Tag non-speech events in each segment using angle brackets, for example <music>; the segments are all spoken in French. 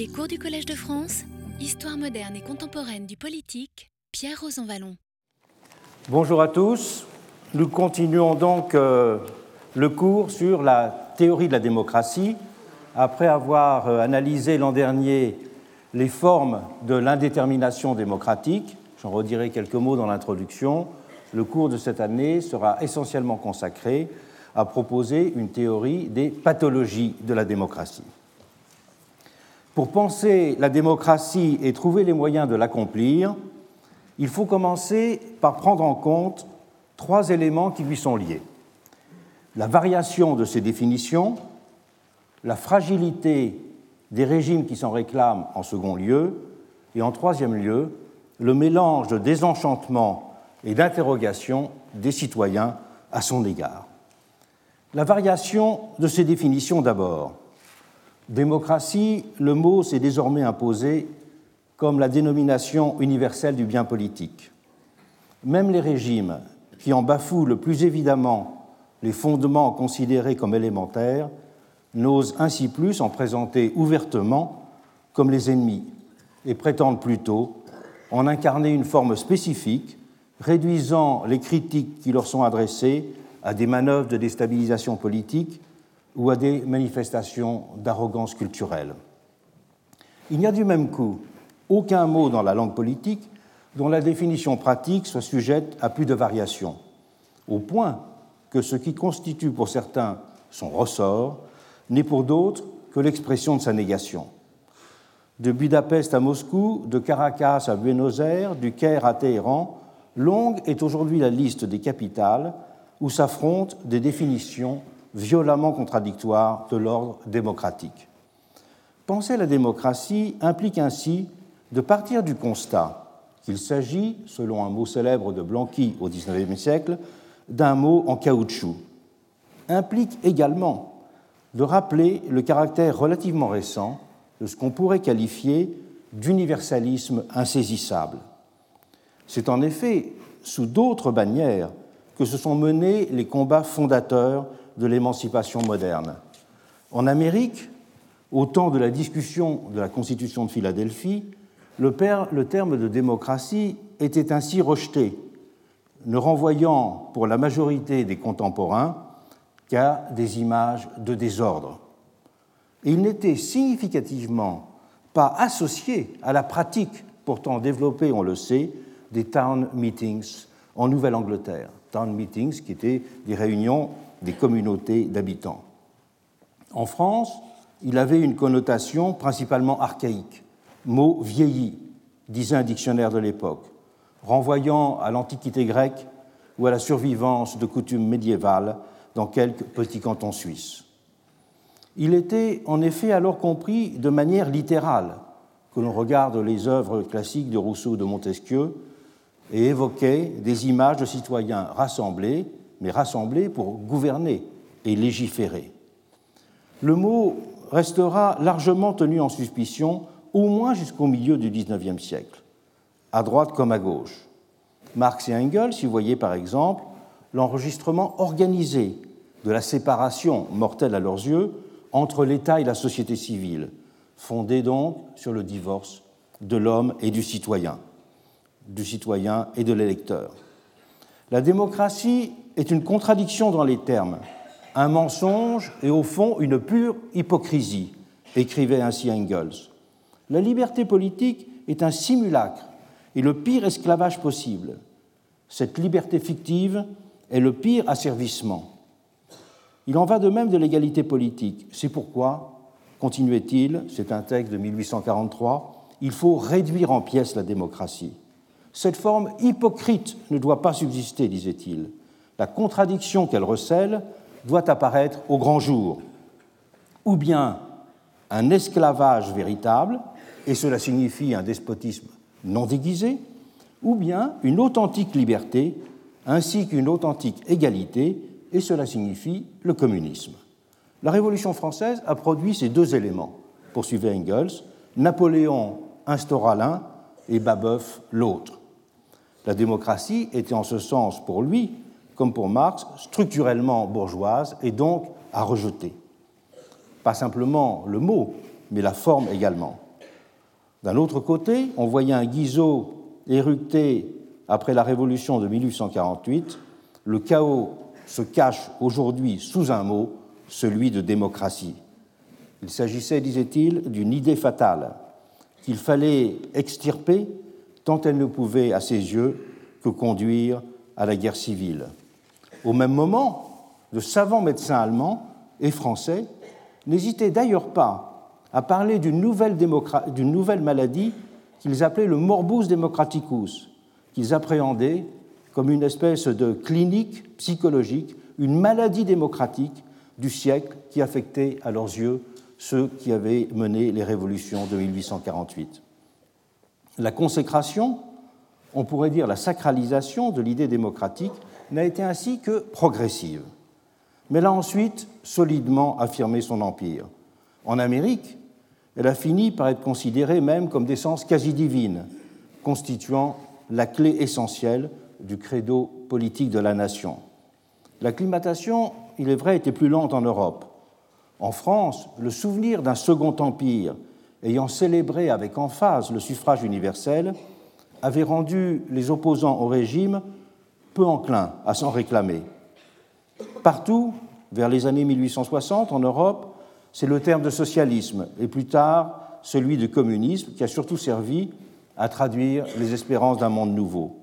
Les cours du Collège de France, Histoire moderne et contemporaine du politique, Pierre Rosanvallon. Bonjour à tous. Nous continuons donc euh, le cours sur la théorie de la démocratie. Après avoir euh, analysé l'an dernier les formes de l'indétermination démocratique, j'en redirai quelques mots dans l'introduction, le cours de cette année sera essentiellement consacré à proposer une théorie des pathologies de la démocratie. Pour penser la démocratie et trouver les moyens de l'accomplir, il faut commencer par prendre en compte trois éléments qui lui sont liés. La variation de ses définitions, la fragilité des régimes qui s'en réclament en second lieu, et en troisième lieu, le mélange de désenchantement et d'interrogation des citoyens à son égard. La variation de ces définitions d'abord. Démocratie, le mot s'est désormais imposé comme la dénomination universelle du bien politique. Même les régimes qui en bafouent le plus évidemment les fondements considérés comme élémentaires n'osent ainsi plus en présenter ouvertement comme les ennemis et prétendent plutôt en incarner une forme spécifique, réduisant les critiques qui leur sont adressées à des manœuvres de déstabilisation politique ou à des manifestations d'arrogance culturelle. Il n'y a du même coup aucun mot dans la langue politique dont la définition pratique soit sujette à plus de variations, au point que ce qui constitue pour certains son ressort n'est pour d'autres que l'expression de sa négation. De Budapest à Moscou, de Caracas à Buenos Aires, du Caire à Téhéran, longue est aujourd'hui la liste des capitales où s'affrontent des définitions violemment contradictoires de l'ordre démocratique. Penser la démocratie implique ainsi de partir du constat qu'il s'agit, selon un mot célèbre de Blanqui au XIXe siècle, d'un mot en caoutchouc. Implique également de rappeler le caractère relativement récent de ce qu'on pourrait qualifier d'universalisme insaisissable. C'est en effet sous d'autres bannières que se sont menés les combats fondateurs de l'émancipation moderne. En Amérique, au temps de la discussion de la Constitution de Philadelphie, le, terme de démocratie était ainsi rejeté, ne renvoyant pour la majorité des contemporains qu'à des images de désordre. Il n'était significativement pas associé à la pratique pourtant développée, on le sait, des town meetings en Nouvelle-Angleterre. Town meetings qui étaient des réunions des communautés d'habitants. En France, il avait une connotation principalement archaïque, mot vieilli, disait un dictionnaire de l'époque, renvoyant à l'Antiquité grecque ou à la survivance de coutumes médiévales dans quelques petits cantons suisses. Il était en effet alors compris de manière littérale, que l'on regarde les œuvres classiques de Rousseau ou de Montesquieu, et évoquait des images de citoyens rassemblés mais rassemblés pour gouverner et légiférer. Le mot restera largement tenu en suspicion au moins jusqu'au milieu du XIXe siècle, à droite comme à gauche. Marx et Engels y voyaient par exemple l'enregistrement organisé de la séparation mortelle à leurs yeux entre l'État et la société civile, fondée donc sur le divorce de l'homme et du citoyen, du citoyen et de l'électeur. La démocratie est une contradiction dans les termes, un mensonge et au fond une pure hypocrisie, écrivait ainsi Engels. La liberté politique est un simulacre et le pire esclavage possible. Cette liberté fictive est le pire asservissement. Il en va de même de l'égalité politique. C'est pourquoi, continuait-il, c'est un texte de 1843, il faut réduire en pièces la démocratie. Cette forme hypocrite ne doit pas subsister, disait-il la contradiction qu'elle recèle doit apparaître au grand jour, ou bien un esclavage véritable, et cela signifie un despotisme non déguisé, ou bien une authentique liberté, ainsi qu'une authentique égalité, et cela signifie le communisme. La Révolution française a produit ces deux éléments, poursuivait Engels. Napoléon instaura l'un et Babeuf l'autre. La démocratie était en ce sens pour lui comme pour Marx, structurellement bourgeoise et donc à rejeter. Pas simplement le mot, mais la forme également. D'un autre côté, on voyait un Guizot éructé après la révolution de 1848. Le chaos se cache aujourd'hui sous un mot, celui de démocratie. Il s'agissait, disait-il, d'une idée fatale qu'il fallait extirper tant elle ne pouvait, à ses yeux, que conduire à la guerre civile. Au même moment, de savants médecins allemands et français n'hésitaient d'ailleurs pas à parler d'une nouvelle, maladie qu'ils appelaient le morbus democraticus, qu'ils appréhendaient comme une espèce de clinique psychologique, une maladie démocratique du siècle qui affectait à leurs yeux ceux qui avaient mené les révolutions de 1848. La consécration, on pourrait dire la sacralisation de l'idée démocratique, n'a été ainsi que progressive. Mais elle a ensuite solidement affirmé son empire. En Amérique, elle a fini par être considérée même comme d'essence quasi divine, constituant la clé essentielle du credo politique de la nation. L'acclimatation, il est vrai, était plus lente en Europe, en France, le souvenir d'un second empire ayant célébré avec emphase le suffrage universel avait rendu les opposants au régime peu enclins à s'en réclamer. Partout, vers les années 1860, en Europe, c'est le terme de socialisme et plus tard celui de communisme qui a surtout servi à traduire les espérances d'un monde nouveau.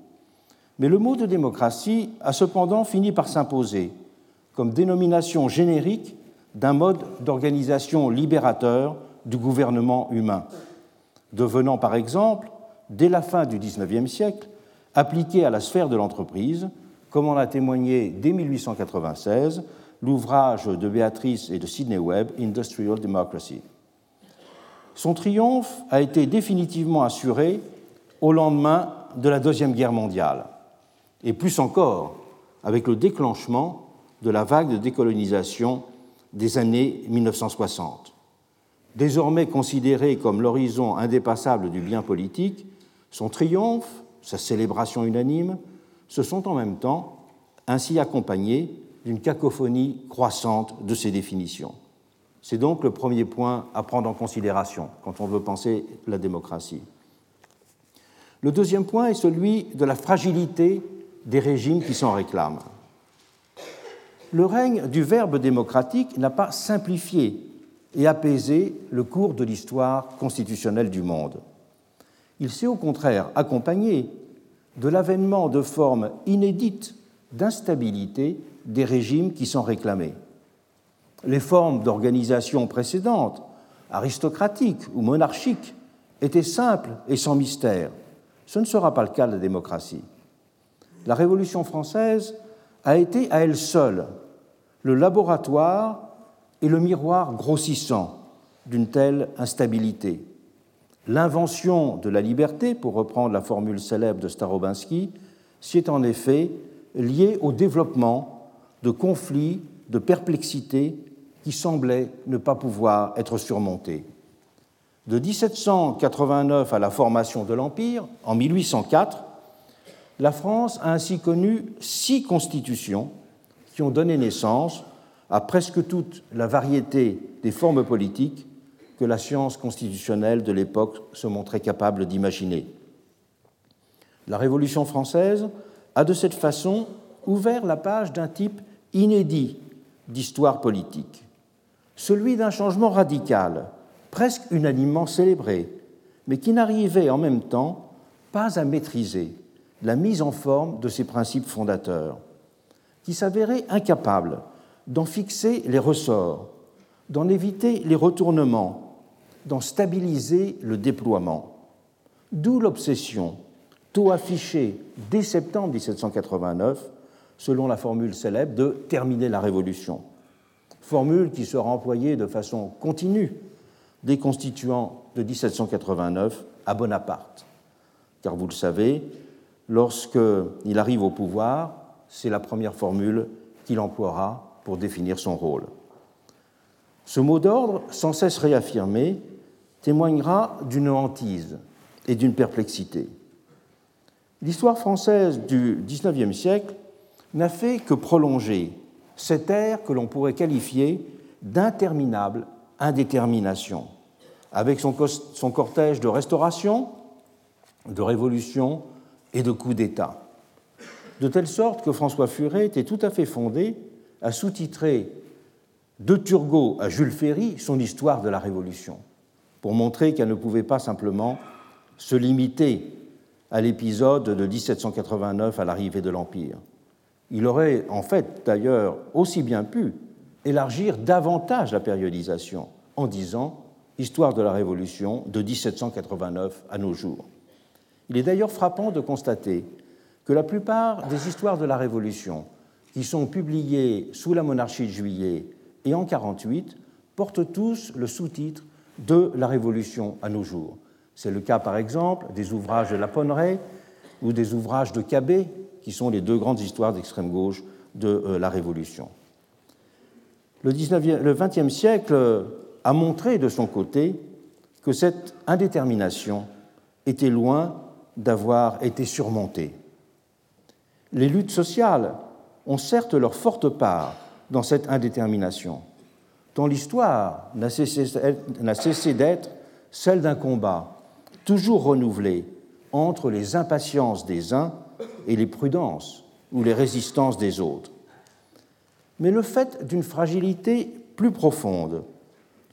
Mais le mot de démocratie a cependant fini par s'imposer comme dénomination générique d'un mode d'organisation libérateur du gouvernement humain, devenant par exemple, dès la fin du XIXe siècle, appliqué à la sphère de l'entreprise, comme en a témoigné dès 1896 l'ouvrage de Béatrice et de Sidney Webb, Industrial Democracy. Son triomphe a été définitivement assuré au lendemain de la Deuxième Guerre mondiale, et plus encore avec le déclenchement de la vague de décolonisation des années 1960. Désormais considéré comme l'horizon indépassable du bien politique, son triomphe, sa célébration unanime, se sont en même temps ainsi accompagnés d'une cacophonie croissante de ses définitions. C'est donc le premier point à prendre en considération quand on veut penser la démocratie. Le deuxième point est celui de la fragilité des régimes qui s'en réclament le règne du verbe démocratique n'a pas simplifié et apaisé le cours de l'histoire constitutionnelle du monde. Il s'est au contraire accompagné de l'avènement de formes inédites d'instabilité des régimes qui s'en réclamaient. Les formes d'organisation précédentes, aristocratiques ou monarchiques, étaient simples et sans mystère. Ce ne sera pas le cas de la démocratie. La Révolution française a été à elle seule le laboratoire et le miroir grossissant d'une telle instabilité. L'invention de la liberté, pour reprendre la formule célèbre de Starobinsky, s'y est en effet liée au développement de conflits, de perplexités qui semblaient ne pas pouvoir être surmontés. De 1789 à la formation de l'Empire, en 1804, la France a ainsi connu six constitutions qui ont donné naissance à presque toute la variété des formes politiques que la science constitutionnelle de l'époque se montrait capable d'imaginer. La Révolution française a de cette façon ouvert la page d'un type inédit d'histoire politique, celui d'un changement radical, presque unanimement célébré, mais qui n'arrivait en même temps pas à maîtriser la mise en forme de ses principes fondateurs, qui s'avérait incapable d'en fixer les ressorts, d'en éviter les retournements, d'en stabiliser le déploiement. D'où l'obsession, tôt affichée dès septembre 1789, selon la formule célèbre de terminer la Révolution. Formule qui sera employée de façon continue des constituants de 1789 à Bonaparte. Car vous le savez, lorsqu'il arrive au pouvoir, c'est la première formule qu'il emploiera pour définir son rôle. Ce mot d'ordre, sans cesse réaffirmé, témoignera d'une hantise et d'une perplexité. L'histoire française du XIXe siècle n'a fait que prolonger cette ère que l'on pourrait qualifier d'interminable indétermination, avec son, cortège de restauration, de révolution et de coups d'État. De telle sorte que François Furet était tout à fait fondé à sous-titrer de Turgot à Jules Ferry son histoire de la Révolution, pour montrer qu'elle ne pouvait pas simplement se limiter à l'épisode de 1789 à l'arrivée de l'Empire. Il aurait en fait d'ailleurs aussi bien pu élargir davantage la périodisation en disant Histoire de la Révolution de 1789 à nos jours. Il est d'ailleurs frappant de constater que la plupart des histoires de la Révolution qui sont publiées sous la monarchie de Juillet et en 48 portent tous le sous-titre de la Révolution à nos jours. C'est le cas par exemple des ouvrages de La Ponneret ou des ouvrages de Cabet, qui sont les deux grandes histoires d'extrême gauche de euh, la Révolution. Le, XXe siècle a montré de son côté que cette indétermination était loin d'avoir été surmontée. Les luttes sociales ont certes leur forte part dans cette indétermination, dont l'histoire n'a cessé d'être celle d'un combat toujours renouvelé entre les impatiences des uns et les prudences ou les résistances des autres. Mais le fait d'une fragilité plus profonde,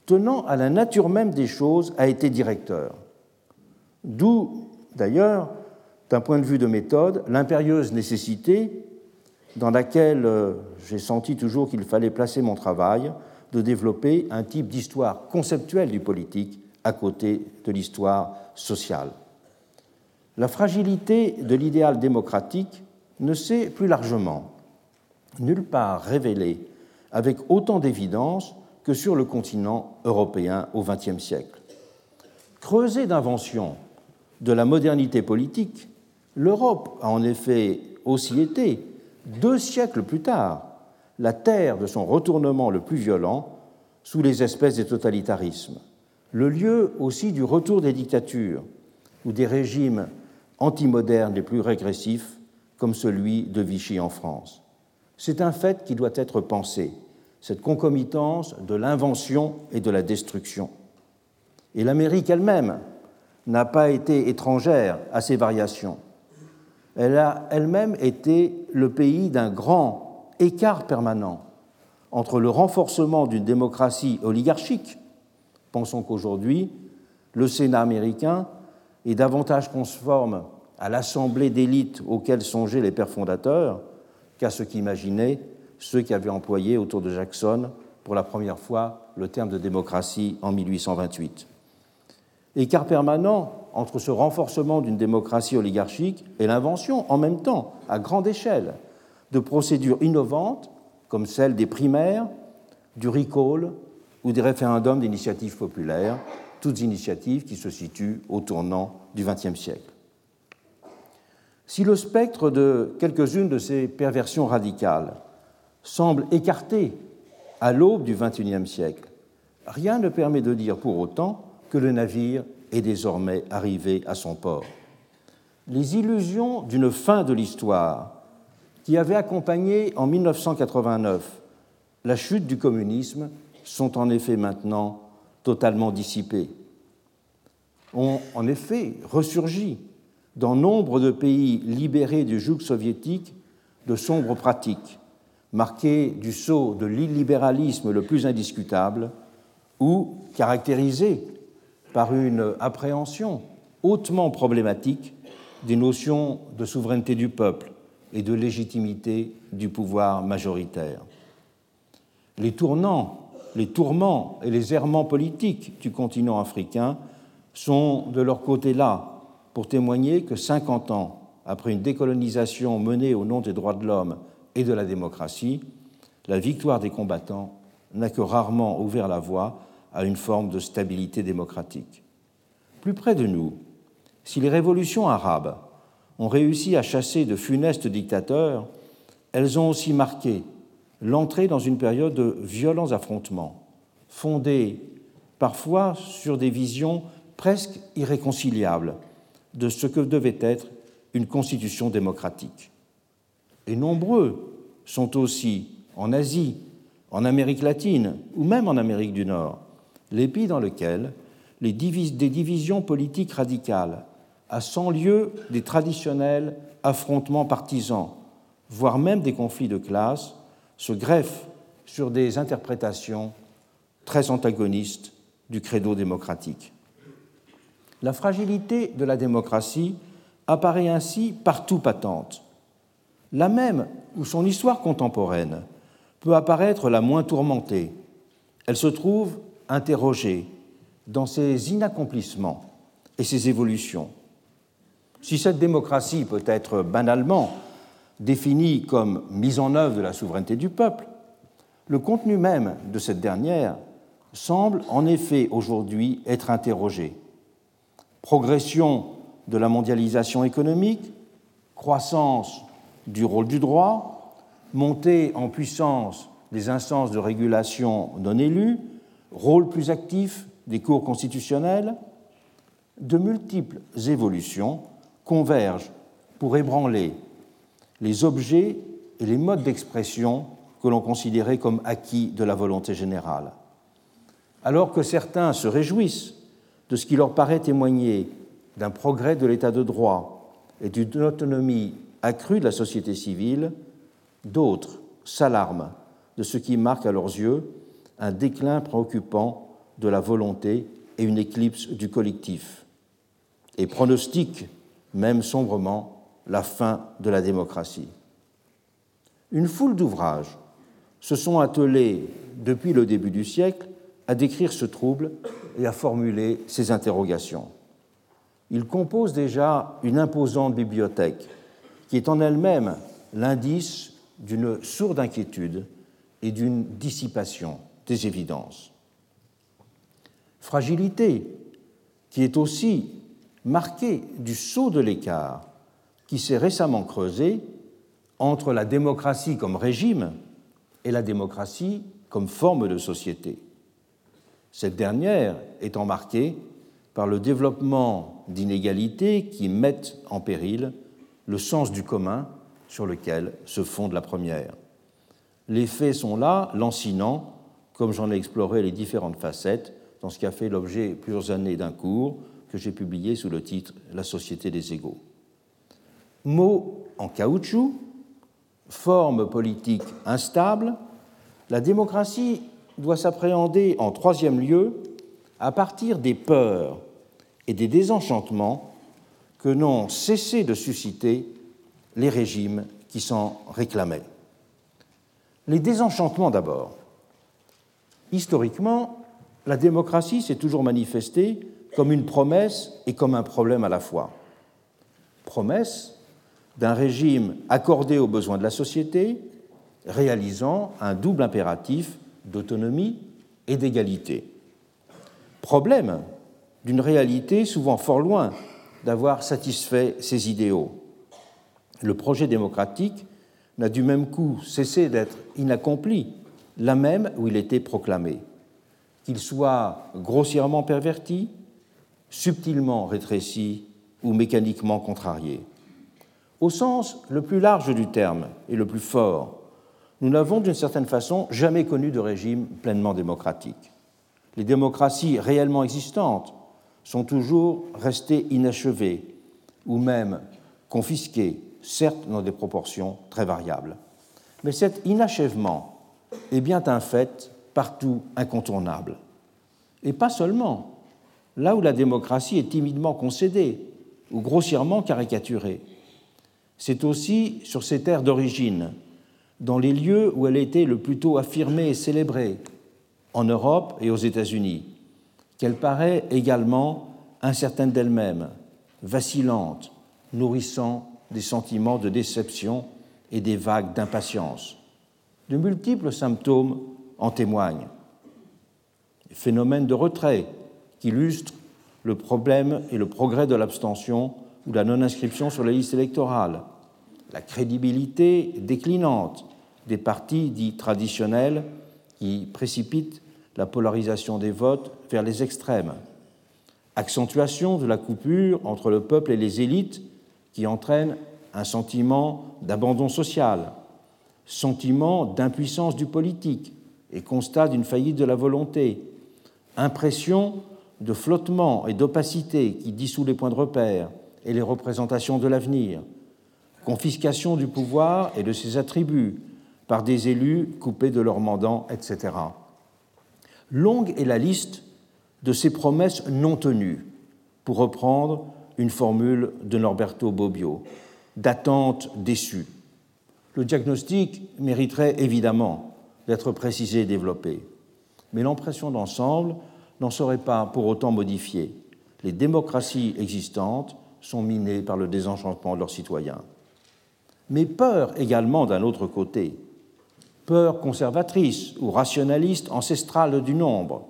tenant à la nature même des choses, a été directeur. D'où, d'ailleurs, d'un point de vue de méthode, l'impérieuse nécessité, dans laquelle euh, j'ai senti toujours qu'il fallait placer mon travail, de développer un type d'histoire conceptuelle du politique à côté de l'histoire sociale. La fragilité de l'idéal démocratique ne s'est plus largement nulle part révélée avec autant d'évidence que sur le continent européen au XXe siècle. Creusée d'invention de la modernité politique, l'Europe a en effet aussi été, deux siècles plus tard, la terre de son retournement le plus violent sous les espèces des totalitarismes le lieu aussi du retour des dictatures ou des régimes antimodernes les plus régressifs, comme celui de Vichy en France. C'est un fait qui doit être pensé, cette concomitance de l'invention et de la destruction. Et l'Amérique elle-même n'a pas été étrangère à ces variations. Elle a elle-même été le pays d'un grand écart permanent entre le renforcement d'une démocratie oligarchique Pensons qu'aujourd'hui, le Sénat américain est davantage conforme à l'assemblée d'élite auquel songeaient les pères fondateurs qu'à ce qu'imaginaient ceux qui avaient employé autour de Jackson pour la première fois le terme de démocratie en 1828. Écart permanent entre ce renforcement d'une démocratie oligarchique et l'invention, en même temps, à grande échelle, de procédures innovantes comme celle des primaires, du recall ou des référendums d'initiative populaire, toutes initiatives qui se situent au tournant du XXe siècle. Si le spectre de quelques-unes de ces perversions radicales semble écarté à l'aube du XXIe siècle, rien ne permet de dire pour autant que le navire est désormais arrivé à son port. Les illusions d'une fin de l'histoire qui avait accompagné en 1989 la chute du communisme sont en effet maintenant totalement dissipés. Ont en effet ressurgi dans nombre de pays libérés du joug soviétique de sombres pratiques, marquées du sceau de l'illibéralisme le plus indiscutable ou caractérisées par une appréhension hautement problématique des notions de souveraineté du peuple et de légitimité du pouvoir majoritaire. Les tournants les tourments et les errements politiques du continent africain sont de leur côté là pour témoigner que 50 ans après une décolonisation menée au nom des droits de l'homme et de la démocratie, la victoire des combattants n'a que rarement ouvert la voie à une forme de stabilité démocratique. Plus près de nous, si les révolutions arabes ont réussi à chasser de funestes dictateurs, elles ont aussi marqué l'entrée dans une période de violents affrontements, fondés parfois sur des visions presque irréconciliables de ce que devait être une constitution démocratique. Et nombreux sont aussi en Asie, en Amérique latine ou même en Amérique du Nord, les pays dans lesquels les des divisions politiques radicales, à 100 lieu des traditionnels affrontements partisans, voire même des conflits de classe, se greffent sur des interprétations très antagonistes du credo démocratique. La fragilité de la démocratie apparaît ainsi partout patente, là même où son histoire contemporaine peut apparaître la moins tourmentée. Elle se trouve interrogée dans ses inaccomplissements et ses évolutions. Si cette démocratie peut être banalement définie comme mise en œuvre de la souveraineté du peuple, le contenu même de cette dernière semble en effet aujourd'hui être interrogé. Progression de la mondialisation économique, croissance du rôle du droit, montée en puissance des instances de régulation non élues, rôle plus actif des cours constitutionnelles, de multiples évolutions convergent pour ébranler les objets et les modes d'expression que l'on considérait comme acquis de la volonté générale. Alors que certains se réjouissent de ce qui leur paraît témoigner d'un progrès de l'état de droit et d'une autonomie accrue de la société civile, d'autres s'alarment de ce qui marque à leurs yeux un déclin préoccupant de la volonté et une éclipse du collectif, et pronostiquent même sombrement la fin de la démocratie. Une foule d'ouvrages se sont attelés depuis le début du siècle à décrire ce trouble et à formuler ces interrogations. Ils composent déjà une imposante bibliothèque qui est en elle-même l'indice d'une sourde inquiétude et d'une dissipation des évidences. Fragilité qui est aussi marquée du saut de l'écart qui s'est récemment creusé entre la démocratie comme régime et la démocratie comme forme de société. Cette dernière étant marquée par le développement d'inégalités qui mettent en péril le sens du commun sur lequel se fonde la première. Les faits sont là, lancinants, comme j'en ai exploré les différentes facettes dans ce qui a fait l'objet plusieurs années d'un cours que j'ai publié sous le titre La société des égaux. Mot en caoutchouc, forme politique instable, la démocratie doit s'appréhender en troisième lieu à partir des peurs et des désenchantements que n'ont cessé de susciter les régimes qui s'en réclamaient. Les désenchantements d'abord. Historiquement, la démocratie s'est toujours manifestée comme une promesse et comme un problème à la fois. Promesse d'un régime accordé aux besoins de la société, réalisant un double impératif d'autonomie et d'égalité. Problème d'une réalité souvent fort loin d'avoir satisfait ses idéaux. Le projet démocratique n'a du même coup cessé d'être inaccompli, là même où il était proclamé. Qu'il soit grossièrement perverti, subtilement rétréci ou mécaniquement contrarié. Au sens le plus large du terme et le plus fort, nous n'avons d'une certaine façon jamais connu de régime pleinement démocratique. Les démocraties réellement existantes sont toujours restées inachevées ou même confisquées, certes dans des proportions très variables. Mais cet inachèvement est bien un fait partout incontournable. Et pas seulement là où la démocratie est timidement concédée ou grossièrement caricaturée. C'est aussi sur ses terres d'origine, dans les lieux où elle était le plus tôt affirmée et célébrée, en Europe et aux États-Unis, qu'elle paraît également incertaine d'elle-même, vacillante, nourrissant des sentiments de déception et des vagues d'impatience. De multiples symptômes en témoignent. Phénomènes de retrait qui illustrent le problème et le progrès de l'abstention ou la non-inscription sur la liste électorale, la crédibilité déclinante des partis dits traditionnels qui précipitent la polarisation des votes vers les extrêmes, accentuation de la coupure entre le peuple et les élites qui entraîne un sentiment d'abandon social, sentiment d'impuissance du politique et constat d'une faillite de la volonté, impression de flottement et d'opacité qui dissout les points de repère et les représentations de l'avenir, confiscation du pouvoir et de ses attributs par des élus coupés de leurs mandants, etc. Longue est la liste de ces promesses non tenues, pour reprendre une formule de Norberto Bobbio, d'attentes déçues. Le diagnostic mériterait évidemment d'être précisé et développé, mais l'impression d'ensemble n'en serait pas pour autant modifiée. Les démocraties existantes sont minées par le désenchantement de leurs citoyens. Mais peur également d'un autre côté, peur conservatrice ou rationaliste ancestrale du nombre,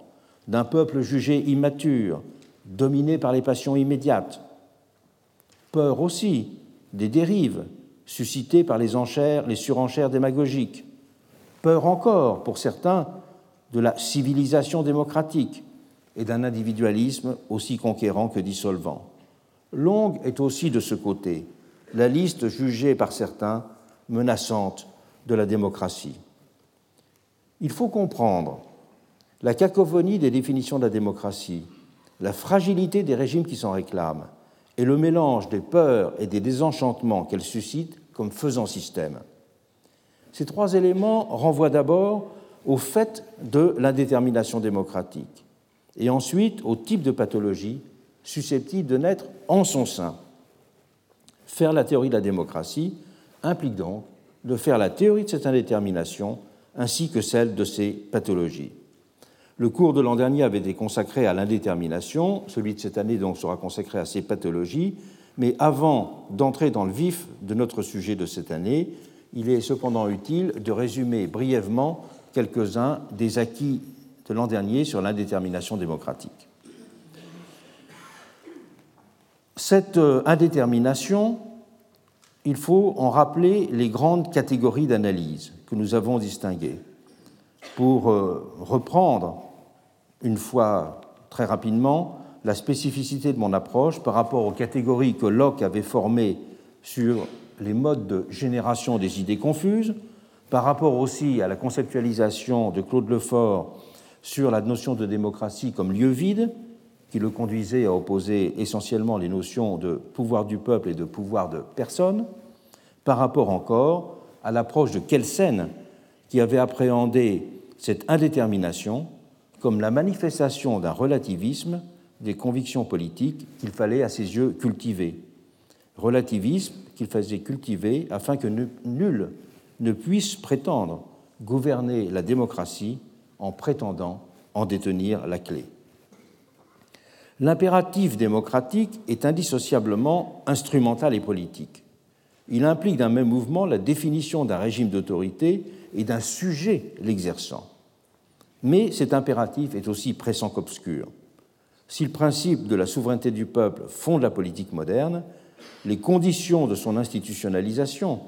d'un peuple jugé immature, dominé par les passions immédiates. Peur aussi des dérives suscitées par les enchères, les surenchères démagogiques. Peur encore, pour certains, de la civilisation démocratique et d'un individualisme aussi conquérant que dissolvant. Longue est aussi de ce côté la liste jugée par certains menaçante de la démocratie. Il faut comprendre la cacophonie des définitions de la démocratie, la fragilité des régimes qui s'en réclament et le mélange des peurs et des désenchantements qu'elles suscitent comme faisant système. Ces trois éléments renvoient d'abord au fait de l'indétermination démocratique et ensuite au type de pathologie susceptible de naître en son sein. Faire la théorie de la démocratie implique donc de faire la théorie de cette indétermination ainsi que celle de ces pathologies. Le cours de l'an dernier avait été consacré à l'indétermination, celui de cette année donc sera consacré à ces pathologies, mais avant d'entrer dans le vif de notre sujet de cette année, il est cependant utile de résumer brièvement quelques-uns des acquis de l'an dernier sur l'indétermination démocratique. Cette euh, indétermination, il faut en rappeler les grandes catégories d'analyse que nous avons distinguées. Pour euh, reprendre une fois très rapidement la spécificité de mon approche par rapport aux catégories que Locke avait formées sur les modes de génération des idées confuses, par rapport aussi à la conceptualisation de Claude Lefort sur la notion de démocratie comme lieu vide, qui le conduisait à opposer essentiellement les notions de pouvoir du peuple et de pouvoir de personne, par rapport encore à l'approche de Kelsen, qui avait appréhendé cette indétermination comme la manifestation d'un relativisme des convictions politiques qu'il fallait à ses yeux cultiver. Relativisme qu'il faisait cultiver afin que nul ne puisse prétendre gouverner la démocratie en prétendant en détenir la clé. L'impératif démocratique est indissociablement instrumental et politique. Il implique d'un même mouvement la définition d'un régime d'autorité et d'un sujet l'exerçant. Mais cet impératif est aussi pressant qu'obscur. Si le principe de la souveraineté du peuple fonde la politique moderne, les conditions de son institutionnalisation,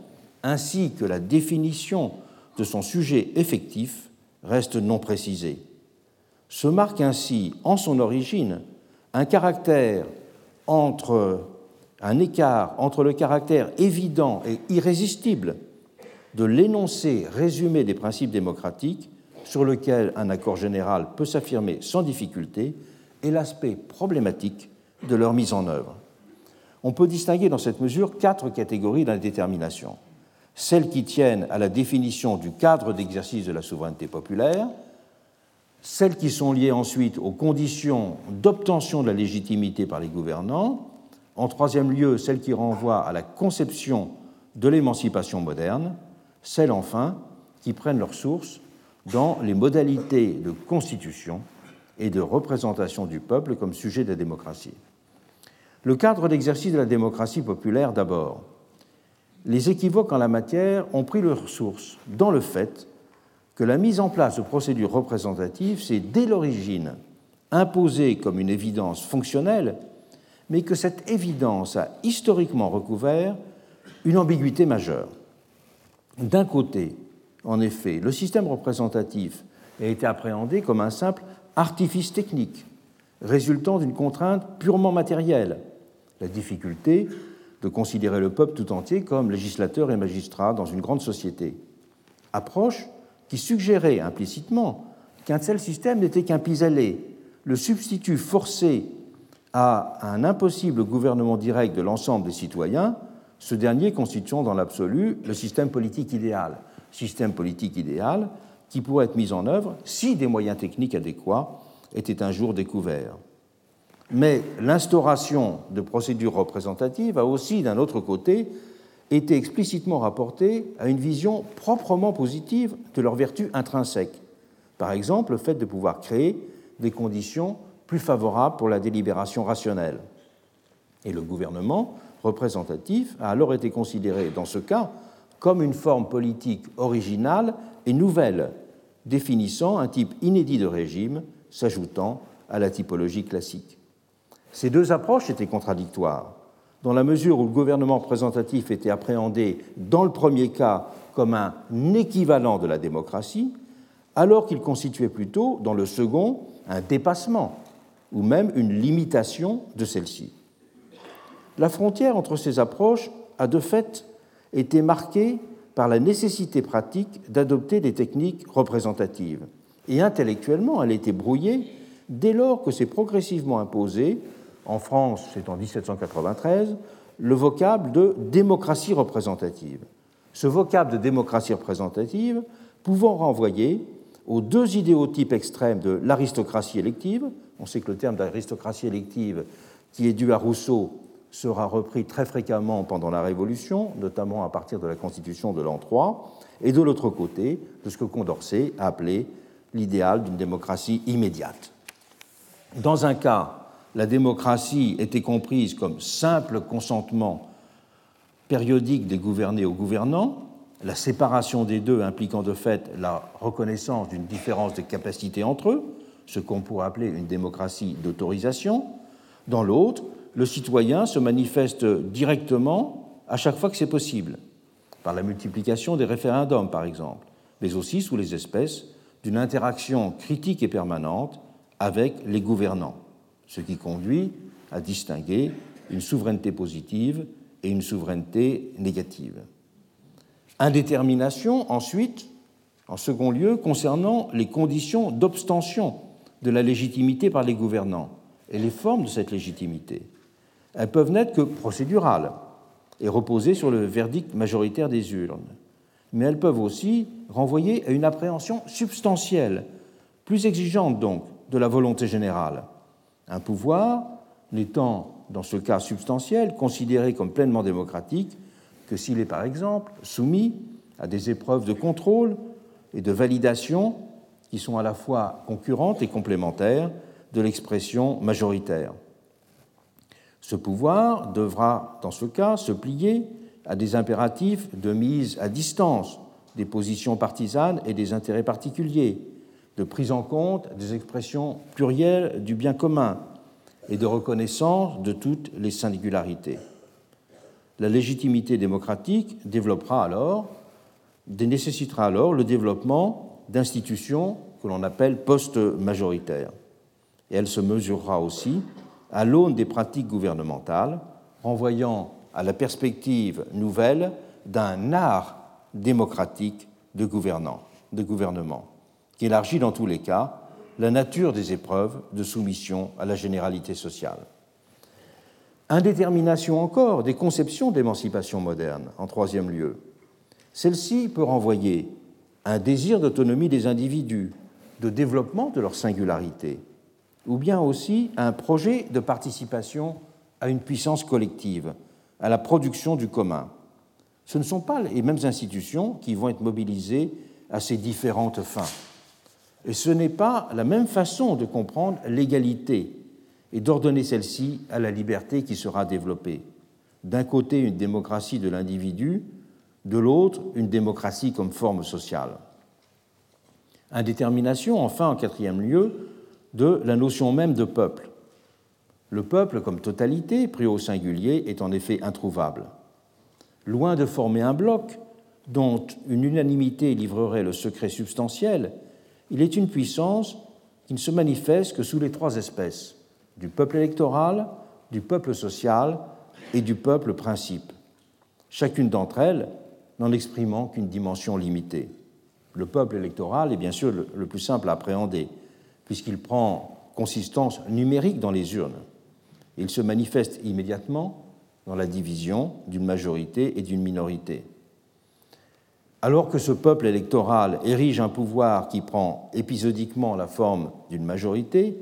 ainsi que la définition de son sujet effectif, restent non précisées. Se marque ainsi, en son origine, un caractère entre un écart entre le caractère évident et irrésistible de l'énoncé résumé des principes démocratiques sur lequel un accord général peut s'affirmer sans difficulté et l'aspect problématique de leur mise en œuvre. On peut distinguer dans cette mesure quatre catégories d'indétermination. Celles qui tiennent à la définition du cadre d'exercice de la souveraineté populaire, celles qui sont liées ensuite aux conditions d'obtention de la légitimité par les gouvernants, en troisième lieu celles qui renvoient à la conception de l'émancipation moderne, celles enfin qui prennent leur source dans les modalités de constitution et de représentation du peuple comme sujet de la démocratie. Le cadre d'exercice de la démocratie populaire d'abord. Les équivoques en la matière ont pris leur source dans le fait que la mise en place de procédures représentatives s'est dès l'origine imposée comme une évidence fonctionnelle, mais que cette évidence a historiquement recouvert une ambiguïté majeure. D'un côté, en effet, le système représentatif a été appréhendé comme un simple artifice technique, résultant d'une contrainte purement matérielle, la difficulté de considérer le peuple tout entier comme législateur et magistrat dans une grande société. Approche qui suggérait implicitement qu'un tel système n'était qu'un pis-aller le substitut forcé à un impossible gouvernement direct de l'ensemble des citoyens, ce dernier constituant dans l'absolu le système politique idéal. Système politique idéal qui pourrait être mis en œuvre si des moyens techniques adéquats étaient un jour découverts. Mais l'instauration de procédures représentatives a aussi, d'un autre côté, été explicitement rapportée à une vision proprement positive de leurs vertus intrinsèques. Par exemple, le fait de pouvoir créer des conditions plus favorables pour la délibération rationnelle. Et le gouvernement représentatif a alors été considéré, dans ce cas, comme une forme politique originale et nouvelle, définissant un type inédit de régime s'ajoutant à la typologie classique. Ces deux approches étaient contradictoires, dans la mesure où le gouvernement représentatif était appréhendé dans le premier cas comme un équivalent de la démocratie, alors qu'il constituait plutôt, dans le second, un dépassement ou même une limitation de celle-ci. La frontière entre ces approches a de fait été marquée par la nécessité pratique d'adopter des techniques représentatives. Et intellectuellement, elle a été brouillée dès lors que s'est progressivement imposé, en France c'est en 1793, le vocable de démocratie représentative. Ce vocable de démocratie représentative pouvant renvoyer aux deux idéotypes extrêmes de l'aristocratie élective, on sait que le terme d'aristocratie élective qui est dû à Rousseau sera repris très fréquemment pendant la Révolution, notamment à partir de la Constitution de l'an 3, et de l'autre côté, de ce que Condorcet a appelé l'idéal d'une démocratie immédiate. Dans un cas, la démocratie était comprise comme simple consentement périodique des gouvernés aux gouvernants, la séparation des deux impliquant de fait la reconnaissance d'une différence de capacité entre eux, ce qu'on pourrait appeler une démocratie d'autorisation. Dans l'autre, le citoyen se manifeste directement à chaque fois que c'est possible, par la multiplication des référendums par exemple, mais aussi sous les espèces d'une interaction critique et permanente avec les gouvernants, ce qui conduit à distinguer une souveraineté positive et une souveraineté négative. Indétermination ensuite, en second lieu, concernant les conditions d'obstention de la légitimité par les gouvernants et les formes de cette légitimité. Elles peuvent n'être que procédurales et reposer sur le verdict majoritaire des urnes, mais elles peuvent aussi renvoyer à une appréhension substantielle, plus exigeante donc, de la volonté générale. Un pouvoir n'étant, dans ce cas substantiel, considéré comme pleinement démocratique que s'il est, par exemple, soumis à des épreuves de contrôle et de validation qui sont à la fois concurrentes et complémentaires de l'expression majoritaire. Ce pouvoir devra, dans ce cas, se plier à des impératifs de mise à distance des positions partisanes et des intérêts particuliers, de prise en compte des expressions plurielles du bien commun et de reconnaissance de toutes les singularités. La légitimité démocratique développera alors, nécessitera alors le développement d'institutions que l'on appelle post-majoritaires. Et elle se mesurera aussi à l'aune des pratiques gouvernementales, renvoyant à la perspective nouvelle d'un art démocratique de, de gouvernement, qui élargit dans tous les cas la nature des épreuves de soumission à la généralité sociale. Indétermination encore des conceptions d'émancipation moderne, en troisième lieu. Celle-ci peut renvoyer un désir d'autonomie des individus, de développement de leur singularité, ou bien aussi un projet de participation à une puissance collective, à la production du commun. Ce ne sont pas les mêmes institutions qui vont être mobilisées à ces différentes fins. Et ce n'est pas la même façon de comprendre l'égalité et d'ordonner celle-ci à la liberté qui sera développée. D'un côté, une démocratie de l'individu, de l'autre, une démocratie comme forme sociale. Indétermination, enfin, en quatrième lieu, de la notion même de peuple. Le peuple comme totalité, pris au singulier, est en effet introuvable. Loin de former un bloc dont une unanimité livrerait le secret substantiel, il est une puissance qui ne se manifeste que sous les trois espèces, du peuple électoral, du peuple social et du peuple principe, chacune d'entre elles n'en exprimant qu'une dimension limitée. Le peuple électoral est bien sûr le plus simple à appréhender, puisqu'il prend consistance numérique dans les urnes. Il se manifeste immédiatement dans la division d'une majorité et d'une minorité. Alors que ce peuple électoral érige un pouvoir qui prend épisodiquement la forme d'une majorité,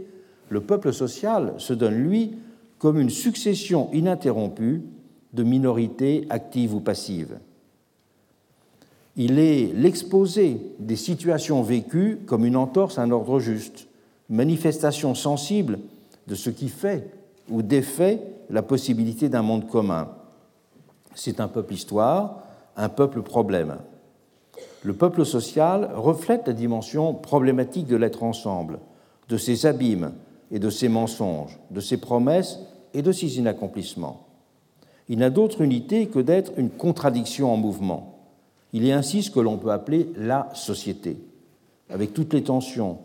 le peuple social se donne, lui, comme une succession ininterrompue de minorités actives ou passives. Il est l'exposé des situations vécues comme une entorse à un ordre juste, manifestation sensible de ce qui fait ou défait la possibilité d'un monde commun. C'est un peuple histoire, un peuple problème. Le peuple social reflète la dimension problématique de l'être ensemble, de ses abîmes et de ses mensonges, de ses promesses et de ses inaccomplissements. Il n'a d'autre unité que d'être une contradiction en mouvement. Il est ainsi ce que l'on peut appeler la société, avec toutes les tensions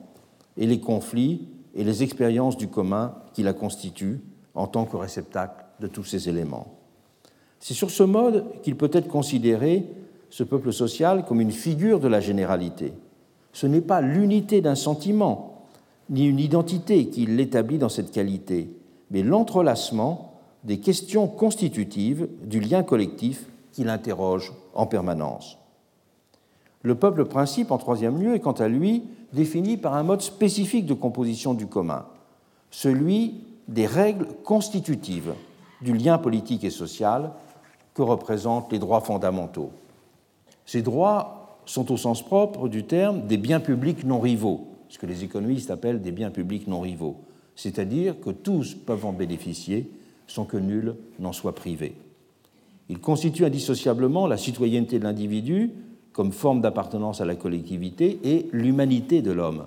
et les conflits et les expériences du commun qui la constituent en tant que réceptacle de tous ces éléments. C'est sur ce mode qu'il peut être considéré ce peuple social comme une figure de la généralité. Ce n'est pas l'unité d'un sentiment, ni une identité qui l'établit dans cette qualité, mais l'entrelacement des questions constitutives du lien collectif qui l'interroge en permanence. Le peuple principe, en troisième lieu, est quant à lui défini par un mode spécifique de composition du commun, celui des règles constitutives du lien politique et social que représentent les droits fondamentaux. Ces droits sont au sens propre du terme des biens publics non rivaux, ce que les économistes appellent des biens publics non rivaux, c'est-à-dire que tous peuvent en bénéficier sans que nul n'en soit privé. Ils constituent indissociablement la citoyenneté de l'individu comme forme d'appartenance à la collectivité et l'humanité de l'homme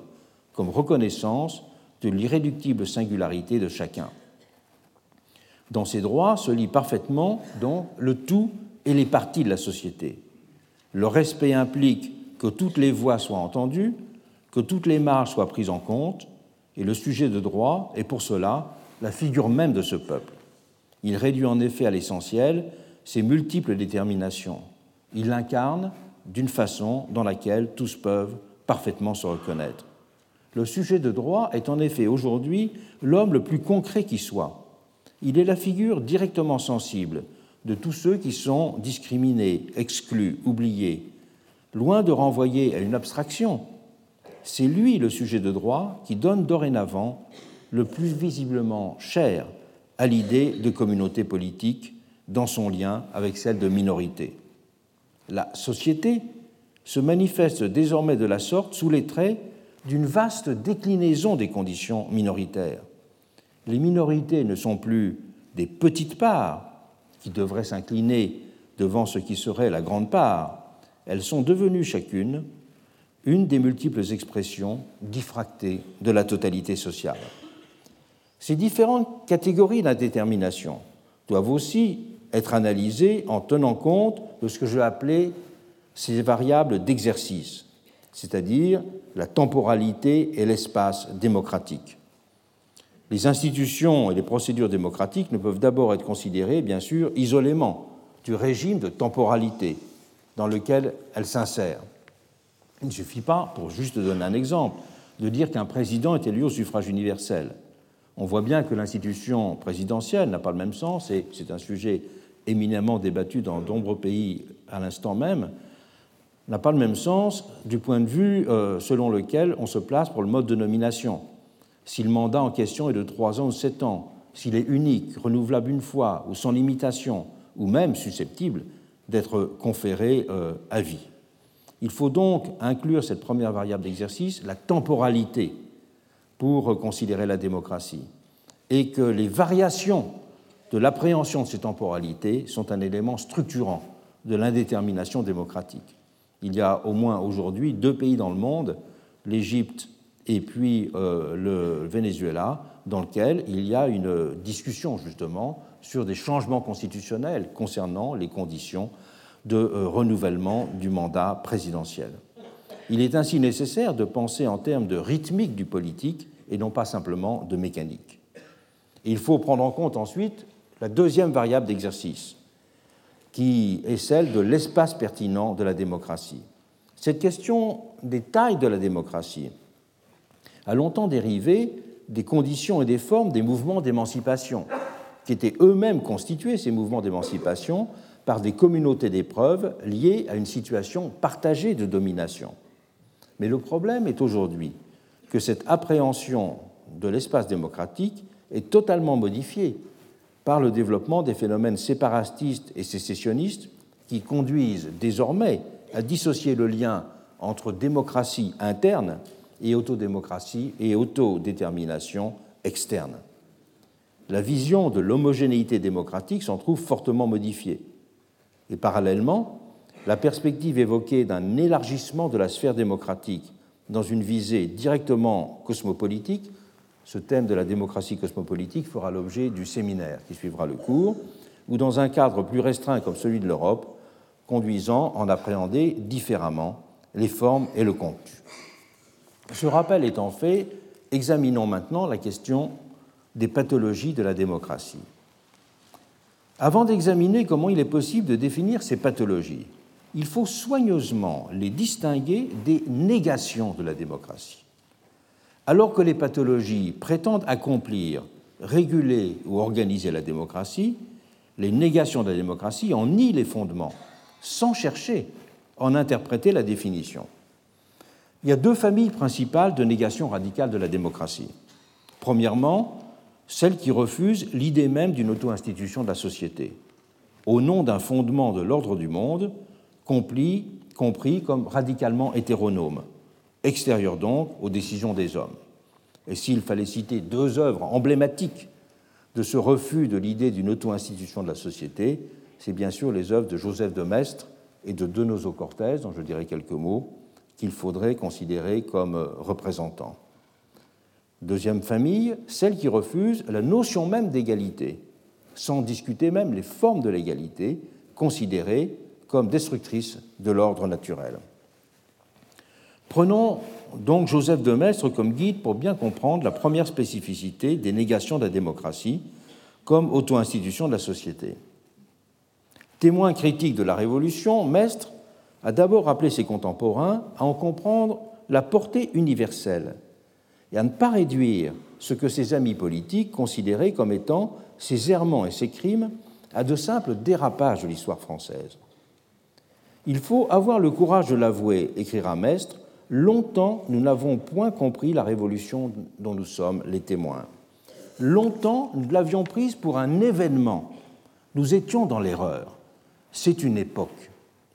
comme reconnaissance de l'irréductible singularité de chacun. Dans ces droits se lit parfaitement donc le tout et les parties de la société. Le respect implique que toutes les voix soient entendues, que toutes les marges soient prises en compte, et le sujet de droit est pour cela la figure même de ce peuple. Il réduit en effet à l'essentiel ses multiples déterminations. Il l'incarne d'une façon dans laquelle tous peuvent parfaitement se reconnaître. Le sujet de droit est en effet aujourd'hui l'homme le plus concret qui soit. Il est la figure directement sensible de tous ceux qui sont discriminés, exclus, oubliés. Loin de renvoyer à une abstraction, c'est lui le sujet de droit qui donne dorénavant le plus visiblement cher à l'idée de communauté politique dans son lien avec celle de minorité. La société se manifeste désormais de la sorte sous les traits d'une vaste déclinaison des conditions minoritaires. Les minorités ne sont plus des petites parts qui devraient s'incliner devant ce qui serait la grande part, elles sont devenues chacune une des multiples expressions diffractées de la totalité sociale. Ces différentes catégories d'indétermination doivent aussi être analysées en tenant compte de ce que je vais appeler ces variables d'exercice, c'est-à-dire la temporalité et l'espace démocratique. Les institutions et les procédures démocratiques ne peuvent d'abord être considérées, bien sûr, isolément du régime de temporalité dans lequel elles s'insèrent. Il ne suffit pas, pour juste donner un exemple, de dire qu'un président est élu au suffrage universel. On voit bien que l'institution présidentielle n'a pas le même sens, et c'est un sujet éminemment débattu dans de nombreux pays à l'instant même, n'a pas le même sens du point de vue euh, selon lequel on se place pour le mode de nomination. Si le mandat en question est de trois ans ou sept ans, s'il est unique, renouvelable une fois, ou sans limitation, ou même susceptible d'être conféré euh, à vie. Il faut donc inclure cette première variable d'exercice, la temporalité, pour considérer la démocratie, et que les variations de l'appréhension de ces temporalités sont un élément structurant de l'indétermination démocratique il y a au moins aujourd'hui deux pays dans le monde, l'Égypte et puis euh, le Venezuela, dans lequel il y a une discussion justement sur des changements constitutionnels concernant les conditions de euh, renouvellement du mandat présidentiel. Il est ainsi nécessaire de penser en termes de rythmique du politique et non pas simplement de mécanique. il faut prendre en compte ensuite la deuxième variable d'exercice, qui est celle de l'espace pertinent de la démocratie. Cette question des tailles de la démocratie a longtemps dérivé des conditions et des formes des mouvements d'émancipation, qui étaient eux-mêmes constitués, ces mouvements d'émancipation, par des communautés d'épreuves liées à une situation partagée de domination. Mais le problème est aujourd'hui que cette appréhension de l'espace démocratique est totalement modifiée par le développement des phénomènes séparatistes et sécessionnistes qui conduisent désormais à dissocier le lien entre démocratie interne et autodémocratie et autodétermination externe. La vision de l'homogénéité démocratique s'en trouve fortement modifiée. Et parallèlement, la perspective évoquée d'un élargissement de la sphère démocratique dans une visée directement cosmopolitique, ce thème de la démocratie cosmopolitique fera l'objet du séminaire qui suivra le cours, ou dans un cadre plus restreint comme celui de l'Europe, conduisant à en appréhender différemment les formes et le contenu. Ce rappel étant fait, examinons maintenant la question des pathologies de la démocratie. Avant d'examiner comment il est possible de définir ces pathologies, il faut soigneusement les distinguer des négations de la démocratie. Alors que les pathologies prétendent accomplir, réguler ou organiser la démocratie, les négations de la démocratie en nient les fondements, sans chercher à en interpréter la définition. Il y a deux familles principales de négation radicale de la démocratie. Premièrement, celle qui refuse l'idée même d'une auto-institution de la société, au nom d'un fondement de l'ordre du monde, compris, comme radicalement hétéronome, extérieur donc aux décisions des hommes. Et s'il fallait citer deux œuvres emblématiques de ce refus de l'idée d'une auto-institution de la société, c'est bien sûr les œuvres de Joseph de Maistre et de Donoso Cortés, dont je dirai quelques mots, qu'il faudrait considérer comme représentants. Deuxième famille, celle qui refuse la notion même d'égalité, sans discuter même les formes de l'égalité, considérées comme destructrices de l'ordre naturel. Prenons donc Joseph de Maistre comme guide pour bien comprendre la première spécificité des négations de la démocratie comme auto-institution de la société. Témoin critique de la Révolution, Maistre a d'abord appelé ses contemporains à en comprendre la portée universelle et à ne pas réduire ce que ses amis politiques considéraient comme étant ses errements et ses crimes à de simples dérapages de l'histoire française. Il faut avoir le courage de l'avouer, écrira Mestre, longtemps nous n'avons point compris la révolution dont nous sommes les témoins. Longtemps nous l'avions prise pour un événement. Nous étions dans l'erreur. C'est une époque,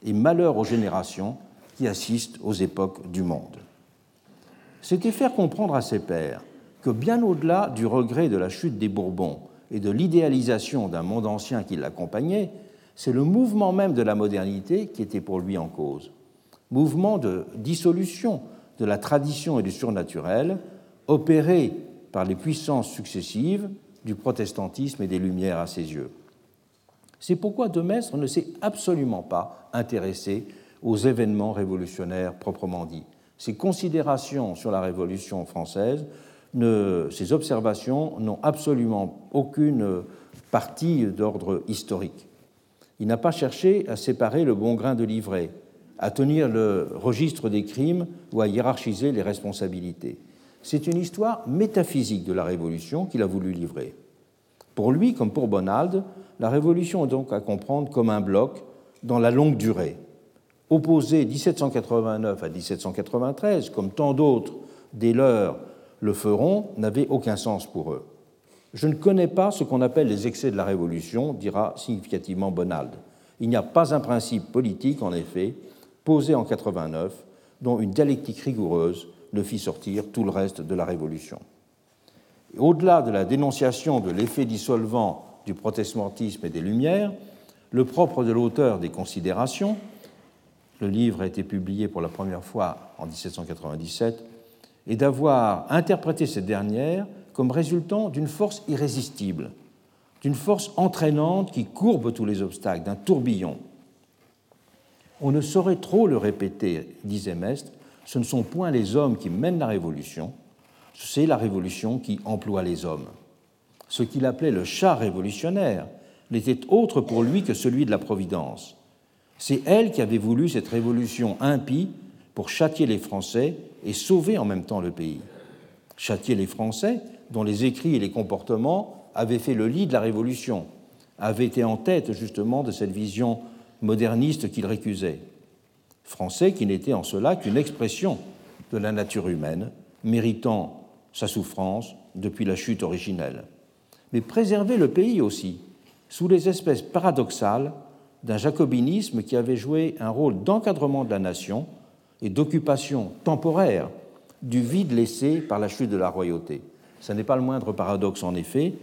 et malheur aux générations qui assistent aux époques du monde c'était faire comprendre à ses pairs que bien au-delà du regret de la chute des Bourbons et de l'idéalisation d'un monde ancien qui l'accompagnait, c'est le mouvement même de la modernité qui était pour lui en cause. Mouvement de dissolution de la tradition et du surnaturel, opéré par les puissances successives du protestantisme et des Lumières à ses yeux. C'est pourquoi De ne s'est absolument pas intéressé aux événements révolutionnaires proprement dits ces considérations sur la Révolution française, ces observations n'ont absolument aucune partie d'ordre historique. Il n'a pas cherché à séparer le bon grain de l'ivraie, à tenir le registre des crimes ou à hiérarchiser les responsabilités. C'est une histoire métaphysique de la Révolution qu'il a voulu livrer. Pour lui, comme pour Bonald, la Révolution est donc à comprendre comme un bloc dans la longue durée, opposés 1789 à 1793, comme tant d'autres dès lors le feront, n'avait aucun sens pour eux. Je ne connais pas ce qu'on appelle les excès de la Révolution, dira significativement Bonald. Il n'y a pas un principe politique, en effet, posé en 89, dont une dialectique rigoureuse ne fit sortir tout le reste de la Révolution. Au-delà de la dénonciation de l'effet dissolvant du protestantisme et des Lumières, le propre de l'auteur des considérations, le livre a été publié pour la première fois en 1797, et d'avoir interprété cette dernière comme résultant d'une force irrésistible, d'une force entraînante qui courbe tous les obstacles, d'un tourbillon. On ne saurait trop le répéter, disait Mestre, ce ne sont point les hommes qui mènent la révolution, c'est la révolution qui emploie les hommes. Ce qu'il appelait le char révolutionnaire n'était autre pour lui que celui de la Providence. C'est elle qui avait voulu cette révolution impie pour châtier les Français et sauver en même temps le pays. Châtier les Français dont les écrits et les comportements avaient fait le lit de la Révolution, avait été en tête justement de cette vision moderniste qu'il récusait. Français qui n'était en cela qu'une expression de la nature humaine, méritant sa souffrance depuis la chute originelle. Mais préserver le pays aussi, sous les espèces paradoxales d'un jacobinisme qui avait joué un rôle d'encadrement de la nation et d'occupation temporaire du vide laissé par la chute de la royauté. Ce n'est pas le moindre paradoxe, en effet,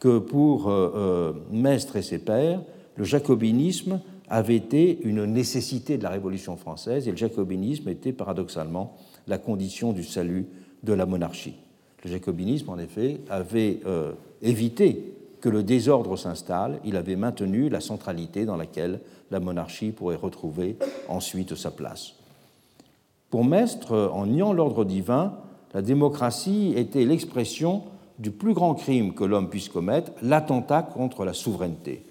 que pour euh, euh, Mestre et ses pairs, le jacobinisme avait été une nécessité de la Révolution française et le jacobinisme était paradoxalement la condition du salut de la monarchie. Le jacobinisme, en effet, avait euh, évité que le désordre s'installe, il avait maintenu la centralité dans laquelle la monarchie pourrait retrouver ensuite sa place. Pour Mestre, en niant l'ordre divin, la démocratie était l'expression du plus grand crime que l'homme puisse commettre, l'attentat contre la souveraineté.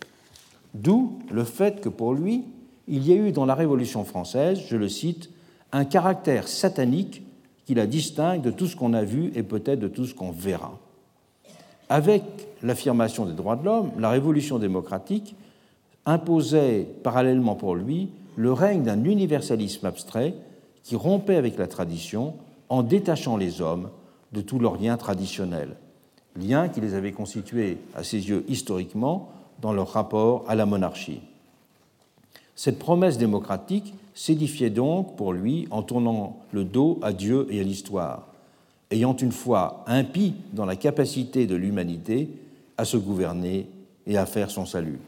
D'où le fait que pour lui, il y a eu dans la Révolution française, je le cite, un caractère satanique qui la distingue de tout ce qu'on a vu et peut-être de tout ce qu'on verra. Avec l'affirmation des droits de l'homme, la Révolution démocratique imposait parallèlement pour lui le règne d'un universalisme abstrait qui rompait avec la tradition en détachant les hommes de tous leurs liens traditionnels, liens qui les avaient constitués à ses yeux historiquement dans leur rapport à la monarchie. Cette promesse démocratique s'édifiait donc pour lui en tournant le dos à Dieu et à l'histoire, ayant une foi impie dans la capacité de l'humanité à se gouverner et à faire son salut.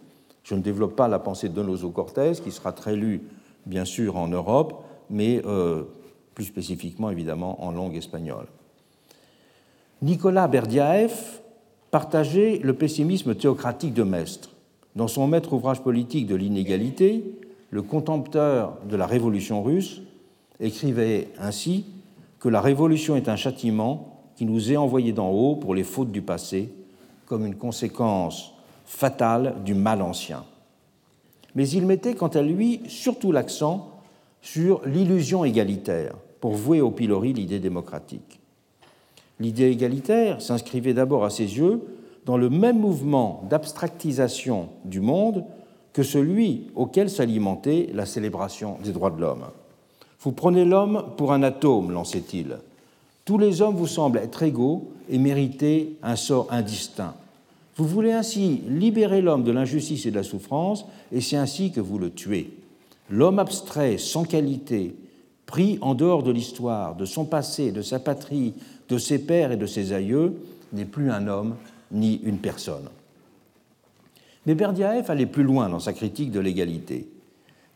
Je ne développe pas la pensée de Donoso Cortés, qui sera très lue bien sûr en Europe, mais euh, plus spécifiquement évidemment en langue espagnole. Nicolas Berdiaev partageait le pessimisme théocratique de Mestre. Dans son maître ouvrage politique de l'inégalité, le contempteur de la révolution russe écrivait ainsi que la révolution est un châtiment qui nous est envoyé d'en haut pour les fautes du passé, comme une conséquence fatale du mal ancien. Mais il mettait quant à lui surtout l'accent sur l'illusion égalitaire pour vouer au pilori l'idée démocratique. L'idée égalitaire s'inscrivait d'abord à ses yeux dans le même mouvement d'abstractisation du monde que celui auquel s'alimentait la célébration des droits de l'homme. Vous prenez l'homme pour un atome, lançait-il. Tous les hommes vous semblent être égaux et mériter un sort indistinct. Vous voulez ainsi libérer l'homme de l'injustice et de la souffrance, et c'est ainsi que vous le tuez. L'homme abstrait, sans qualité, pris en dehors de l'histoire, de son passé, de sa patrie, de ses pères et de ses aïeux, n'est plus un homme ni une personne. Mais Berdiaev allait plus loin dans sa critique de l'égalité.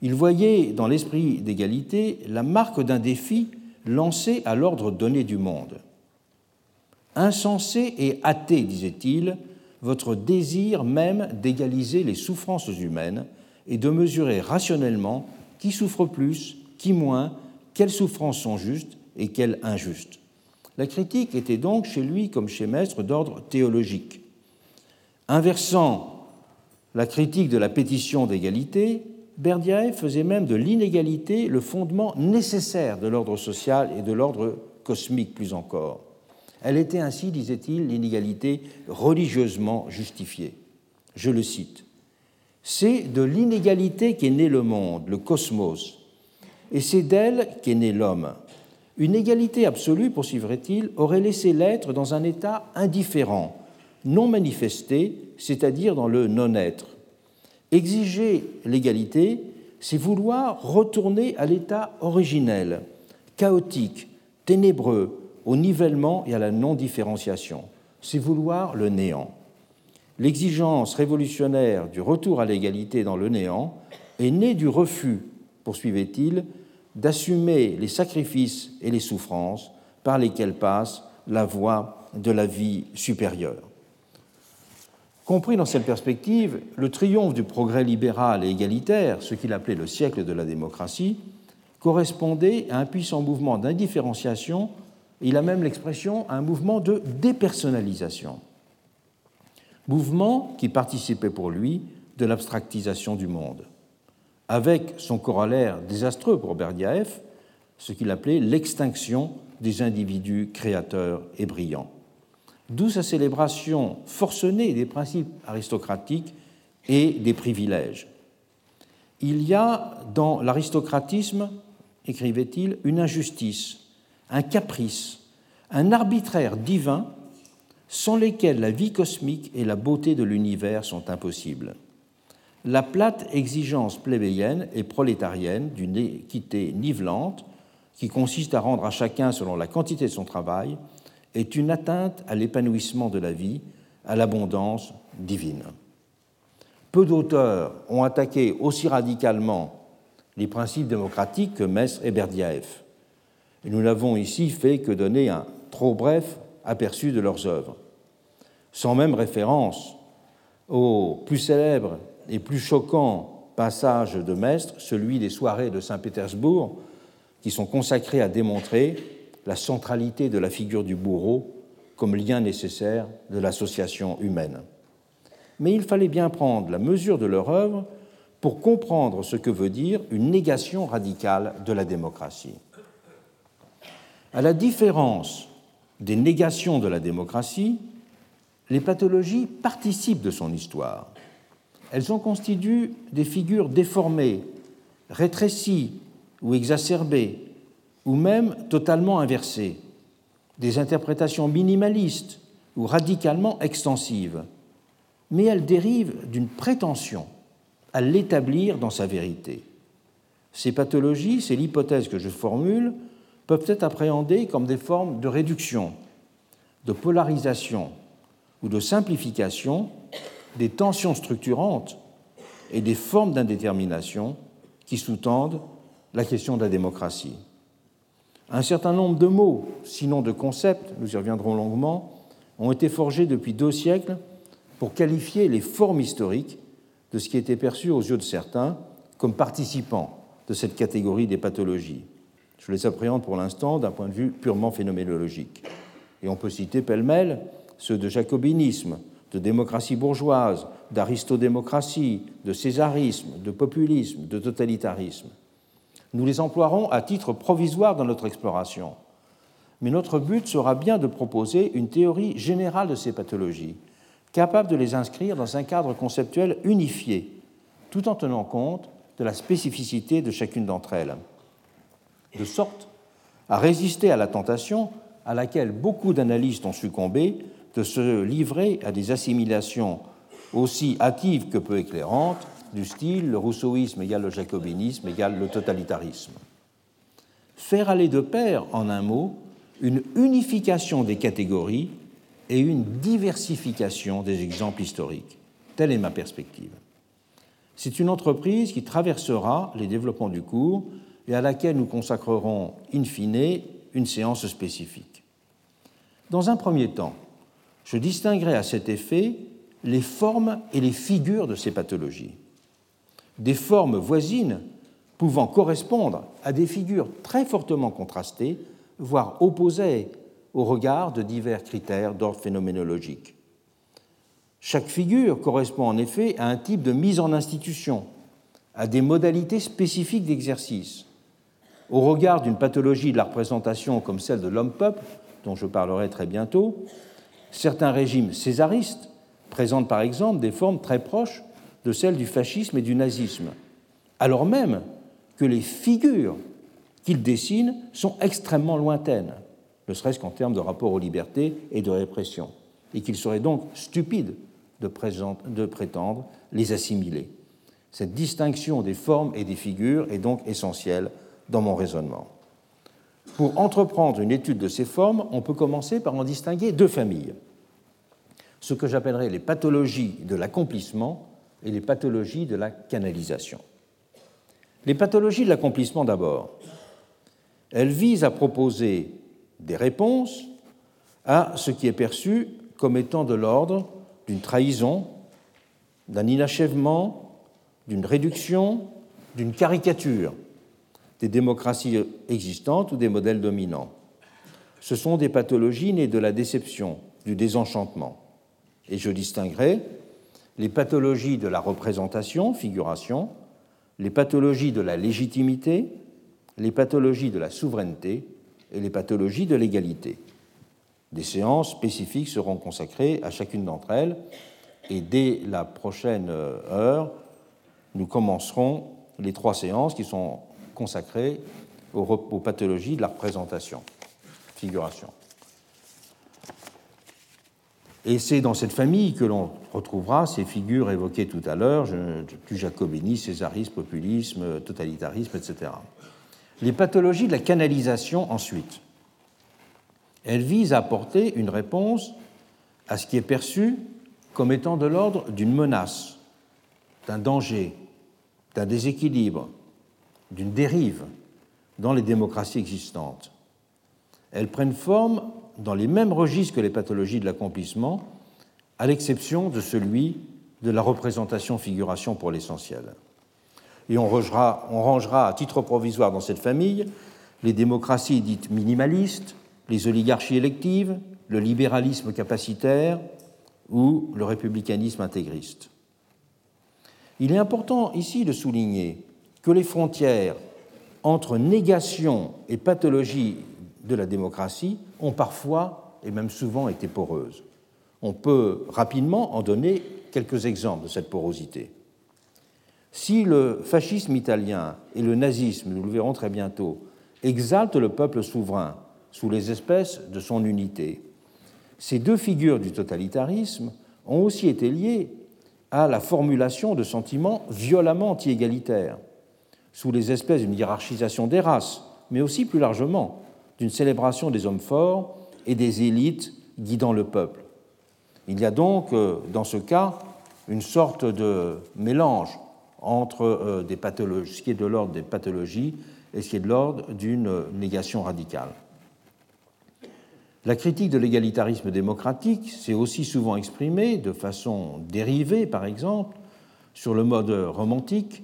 Il voyait dans l'esprit d'égalité la marque d'un défi lancé à l'ordre donné du monde. Insensé et athée, disait-il, votre désir même d'égaliser les souffrances humaines et de mesurer rationnellement qui souffre plus, qui moins, quelles souffrances sont justes et quelles injustes. La critique était donc chez lui comme chez Maître d'ordre théologique. Inversant la critique de la pétition d'égalité, Berdiaev faisait même de l'inégalité le fondement nécessaire de l'ordre social et de l'ordre cosmique plus encore. Elle était ainsi, disait-il, l'inégalité religieusement justifiée. Je le cite. C'est de l'inégalité qu'est né le monde, le cosmos, et c'est d'elle qu'est né l'homme. Une égalité absolue, poursuivrait-il, aurait laissé l'être dans un état indifférent, non manifesté, c'est-à-dire dans le non-être. Exiger l'égalité, c'est vouloir retourner à l'état originel, chaotique, ténébreux, au nivellement et à la non-différenciation. C'est vouloir le néant. L'exigence révolutionnaire du retour à l'égalité dans le néant est née du refus, poursuivait-il, d'assumer les sacrifices et les souffrances par lesquels passe la voie de la vie supérieure. Compris dans cette perspective, le triomphe du progrès libéral et égalitaire, ce qu'il appelait le siècle de la démocratie, correspondait à un puissant mouvement d'indifférenciation, il a même l'expression à un mouvement de dépersonnalisation. Mouvement qui participait pour lui de l'abstractisation du monde avec son corollaire désastreux pour Berdiaev, ce qu'il appelait l'extinction des individus créateurs et brillants. D'où sa célébration forcenée des principes aristocratiques et des privilèges. Il y a dans l'aristocratisme, écrivait-il, une injustice, un caprice, un arbitraire divin sans lesquels la vie cosmique et la beauté de l'univers sont impossibles. La plate exigence plébéienne et prolétarienne d'une équité nivelante, qui consiste à rendre à chacun selon la quantité de son travail, est une atteinte à l'épanouissement de la vie, à l'abondance divine. Peu d'auteurs ont attaqué aussi radicalement les principes démocratiques que Mess et Berdiaev. Et nous n'avons ici fait que donner un trop bref aperçu de leurs œuvres, sans même référence au plus célèbre et plus choquant passage de Mestre, celui des soirées de Saint-Pétersbourg, qui sont consacrés à démontrer la centralité de la figure du bourreau comme lien nécessaire de l'association humaine. Mais il fallait bien prendre la mesure de leur œuvre pour comprendre ce que veut dire une négation radicale de la démocratie. À la différence des négations de la démocratie, les pathologies participent de son histoire. Elles ont constitué des figures déformées, rétrécies ou exacerbées, ou même totalement inversées, des interprétations minimalistes ou radicalement extensives, mais elles dérivent d'une prétention à l'établir dans sa vérité. Ces pathologies, c'est l'hypothèse que je formule, peuvent être appréhendées comme des formes de réduction, de polarisation ou de simplification des tensions structurantes et des formes d'indétermination qui sous-tendent la question de la démocratie. Un certain nombre de mots, sinon de concepts, nous y reviendrons longuement, ont été forgés depuis deux siècles pour qualifier les formes historiques de ce qui était perçu aux yeux de certains comme participants de cette catégorie des pathologies. Je les appréhende pour l'instant d'un point de vue purement phénoménologique. Et on peut citer pêle-mêle ceux de jacobinisme, de démocratie bourgeoise, d'aristodémocratie, de césarisme, de populisme, de totalitarisme. Nous les emploierons à titre provisoire dans notre exploration. Mais notre but sera bien de proposer une théorie générale de ces pathologies, capable de les inscrire dans un cadre conceptuel unifié, tout en tenant compte de la spécificité de chacune d'entre elles, de sorte à résister à la tentation à laquelle beaucoup d'analystes ont succombé de se livrer à des assimilations aussi hâtives que peu éclairantes, du style le rousseauisme égale le jacobinisme égale le totalitarisme. Faire aller de pair, en un mot, une unification des catégories et une diversification des exemples historiques. Telle est ma perspective. C'est une entreprise qui traversera les développements du cours et à laquelle nous consacrerons in fine une séance spécifique. Dans un premier temps, je distinguerai à cet effet les formes et les figures de ces pathologies. Des formes voisines pouvant correspondre à des figures très fortement contrastées, voire opposées au regard de divers critères d'ordre phénoménologique. Chaque figure correspond en effet à un type de mise en institution, à des modalités spécifiques d'exercice. Au regard d'une pathologie de la représentation comme celle de l'homme-peuple, dont je parlerai très bientôt, Certains régimes césaristes présentent par exemple des formes très proches de celles du fascisme et du nazisme, alors même que les figures qu'ils dessinent sont extrêmement lointaines, ne serait-ce qu'en termes de rapport aux libertés et de répression, et qu'il serait donc stupide de, de prétendre les assimiler. Cette distinction des formes et des figures est donc essentielle dans mon raisonnement. Pour entreprendre une étude de ces formes, on peut commencer par en distinguer deux familles. Ce que j'appellerais les pathologies de l'accomplissement et les pathologies de la canalisation. Les pathologies de l'accomplissement d'abord. Elles visent à proposer des réponses à ce qui est perçu comme étant de l'ordre d'une trahison, d'un inachèvement, d'une réduction, d'une caricature des démocraties existantes ou des modèles dominants. Ce sont des pathologies nées de la déception, du désenchantement. Et je distinguerai les pathologies de la représentation, figuration, les pathologies de la légitimité, les pathologies de la souveraineté et les pathologies de l'égalité. Des séances spécifiques seront consacrées à chacune d'entre elles et dès la prochaine heure, nous commencerons les trois séances qui sont consacrées aux, pathologies de la représentation, figuration. Et c'est dans cette famille que l'on retrouvera ces figures évoquées tout à l'heure, du jacobinisme, césarisme, populisme, totalitarisme, etc. Les pathologies de la canalisation, ensuite. Elles visent à apporter une réponse à ce qui est perçu comme étant de l'ordre d'une menace, d'un danger, d'un déséquilibre, d'une dérive dans les démocraties existantes. Elles prennent forme dans les mêmes registres que les pathologies de l'accomplissement, à l'exception de celui de la représentation-figuration pour l'essentiel. Et on rangera, on rangera à titre provisoire dans cette famille les démocraties dites minimalistes, les oligarchies électives, le libéralisme capacitaire ou le républicanisme intégriste. Il est important ici de souligner que les frontières entre négation et pathologie de la démocratie ont parfois et même souvent été poreuses. On peut rapidement en donner quelques exemples de cette porosité. Si le fascisme italien et le nazisme, nous le verrons très bientôt, exaltent le peuple souverain sous les espèces de son unité, ces deux figures du totalitarisme ont aussi été liées à la formulation de sentiments violemment anti-égalitaires, sous les espèces d'une hiérarchisation des races, mais aussi plus largement d'une célébration des hommes forts et des élites guidant le peuple. Il y a donc, euh, dans ce cas, une sorte de mélange entre euh, des pathologies, ce qui est de l'ordre des pathologies et ce qui est de l'ordre d'une négation radicale. La critique de l'égalitarisme démocratique s'est aussi souvent exprimée de façon dérivée, par exemple, sur le mode romantique,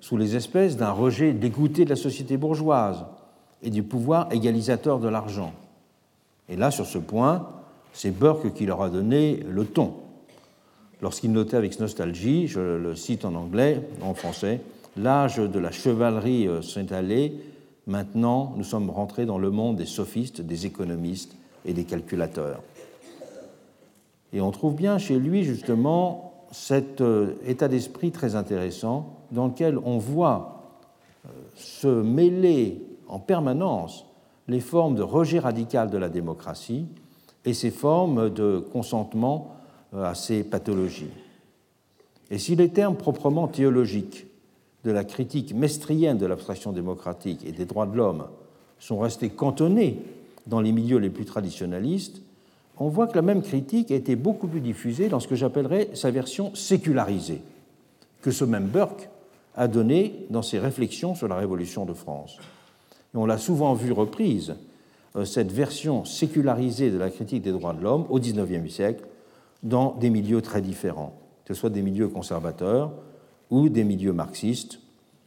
sous les espèces d'un rejet dégoûté de la société bourgeoise et du pouvoir égalisateur de l'argent. Et là, sur ce point, c'est Burke qui leur a donné le ton. Lorsqu'il notait avec nostalgie, je le cite en anglais, en français, L'âge de la chevalerie euh, s'est allé, maintenant nous sommes rentrés dans le monde des sophistes, des économistes et des calculateurs. Et on trouve bien chez lui justement cet euh, état d'esprit très intéressant dans lequel on voit euh, se mêler en permanence les formes de rejet radical de la démocratie et ces formes de consentement euh, à ces pathologies. Et si les termes proprement théologiques de la critique mestrienne de l'abstraction démocratique et des droits de l'homme sont restés cantonnés dans les milieux les plus traditionnalistes, on voit que la même critique a été beaucoup plus diffusée dans ce que j'appellerais sa version sécularisée, que ce même Burke a donné dans ses réflexions sur la Révolution de France. On l'a souvent vu reprise, euh, cette version sécularisée de la critique des droits de l'homme au XIXe siècle, dans des milieux très différents, que ce soit des milieux conservateurs ou des milieux marxistes,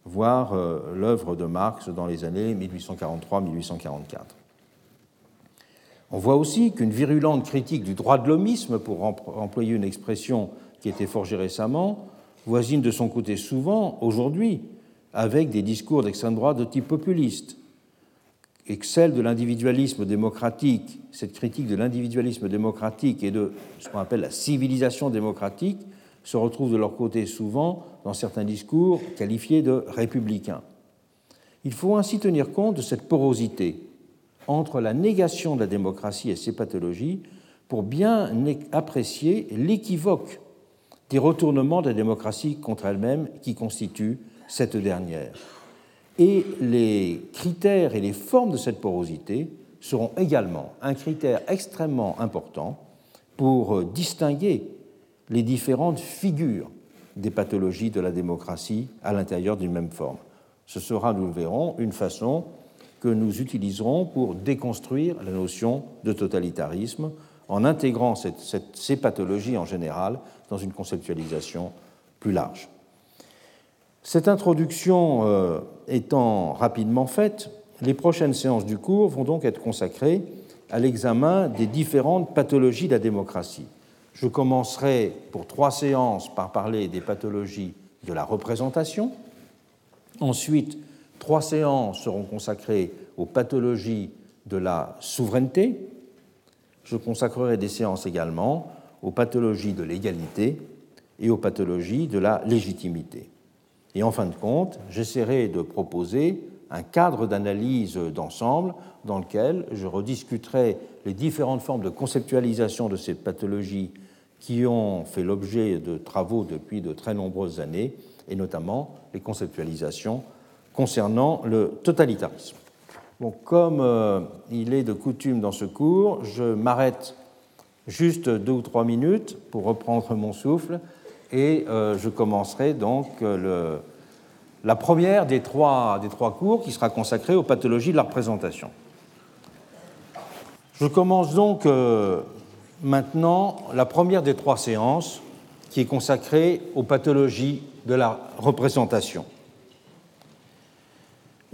voire euh, l'œuvre de Marx dans les années 1843-1844. On voit aussi qu'une virulente critique du droit de l'homisme, pour employer une expression qui a été forgée récemment, voisine de son côté souvent, aujourd'hui, avec des discours d'extrême droite de type populiste, et que celle de l'individualisme démocratique, cette critique de l'individualisme démocratique et de ce qu'on appelle la civilisation démocratique, se retrouve de leur côté souvent dans certains discours qualifiés de républicains. Il faut ainsi tenir compte de cette porosité entre la négation de la démocratie et ses pathologies pour bien apprécier l'équivoque des retournements de la démocratie contre elle-même qui constituent cette dernière. Et les critères et les formes de cette porosité seront également un critère extrêmement important pour distinguer les différentes figures des pathologies de la démocratie à l'intérieur d'une même forme. Ce sera, nous le verrons, une façon que nous utiliserons pour déconstruire la notion de totalitarisme en intégrant ces pathologies en général dans une conceptualisation plus large. Cette introduction euh, étant rapidement faite, les prochaines séances du cours vont donc être consacrées à l'examen des différentes pathologies de la démocratie. Je commencerai pour trois séances par parler des pathologies de la représentation. Ensuite, Trois séances seront consacrées aux pathologies de la souveraineté. je consacrerai des séances également aux pathologies de l'égalité et aux pathologies de la légitimité. Et en fin de compte, j'essaierai de proposer un cadre d'analyse d'ensemble dans lequel je rediscuterai les différentes formes de conceptualisation de ces pathologies qui ont fait l'objet de travaux depuis de très nombreuses années, et notamment les conceptualisations concernant le totalitarisme. Comme euh, il est de coutume dans ce cours, je m'arrête juste deux ou trois minutes pour reprendre mon souffle et euh, je commencerai donc euh, la première des trois, des trois cours qui sera consacrée aux pathologies de la représentation. Je commence donc maintenant la première des trois séances qui est consacrée aux pathologies de la représentation.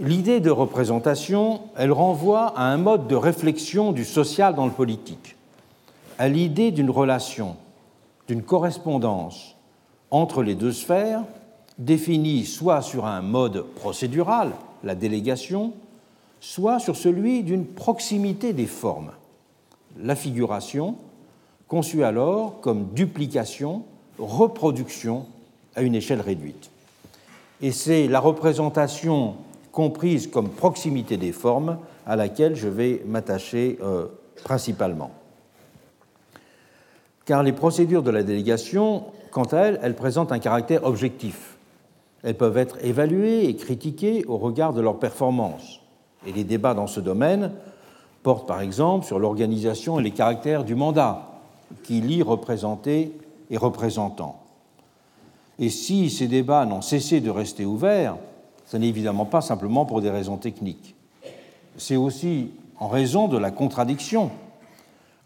L'idée de représentation, elle renvoie à un mode de réflexion du social dans le politique, à l'idée d'une relation, d'une correspondance entre les deux sphères, définie soit sur un mode procédural, la délégation, soit sur celui d'une proximité des formes, la figuration, conçue alors comme duplication, reproduction à une échelle réduite. Et c'est la représentation comprise comme proximité des formes, à laquelle je vais m'attacher euh, principalement. Car les procédures de la délégation, quant à elles, elles présentent un caractère objectif. Elles peuvent être évaluées et critiquées au regard de leur performance. Et les débats dans ce domaine portent par exemple sur l'organisation et les caractères du mandat, qui lie représenté et représentant. Et si ces débats n'ont cessé de rester ouverts, ce n'est évidemment pas simplement pour des raisons techniques. C'est aussi en raison de la contradiction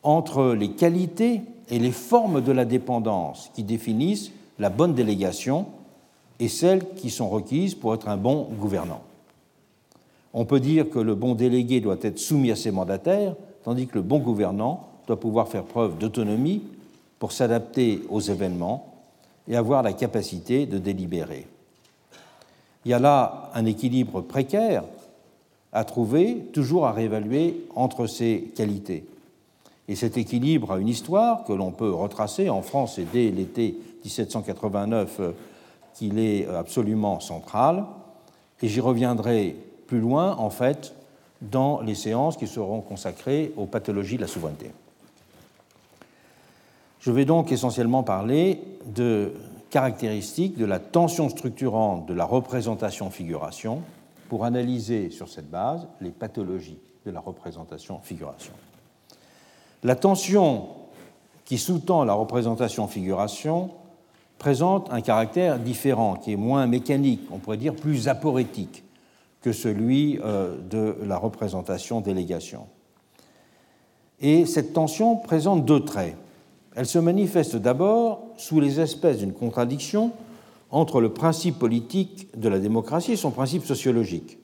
entre les qualités et les formes de la dépendance qui définissent la bonne délégation et celles qui sont requises pour être un bon gouvernant. On peut dire que le bon délégué doit être soumis à ses mandataires, tandis que le bon gouvernant doit pouvoir faire preuve d'autonomie pour s'adapter aux événements et avoir la capacité de délibérer. Il y a là un équilibre précaire à trouver, toujours à réévaluer entre ces qualités. Et cet équilibre a une histoire que l'on peut retracer en France et dès l'été 1789 euh, qu'il est absolument central. Et j'y reviendrai plus loin, en fait, dans les séances qui seront consacrées aux pathologies de la souveraineté. Je vais donc essentiellement parler de caractéristiques de la tension structurante de la représentation-figuration pour analyser sur cette base les pathologies de la représentation-figuration. La tension qui sous-tend la représentation-figuration présente un caractère différent, qui est moins mécanique, on pourrait dire plus aporétique que celui euh, de la représentation-délégation. Et cette tension présente deux traits. Elle se manifeste d'abord sous les espèces d'une contradiction entre le principe politique de la démocratie et son principe sociologique.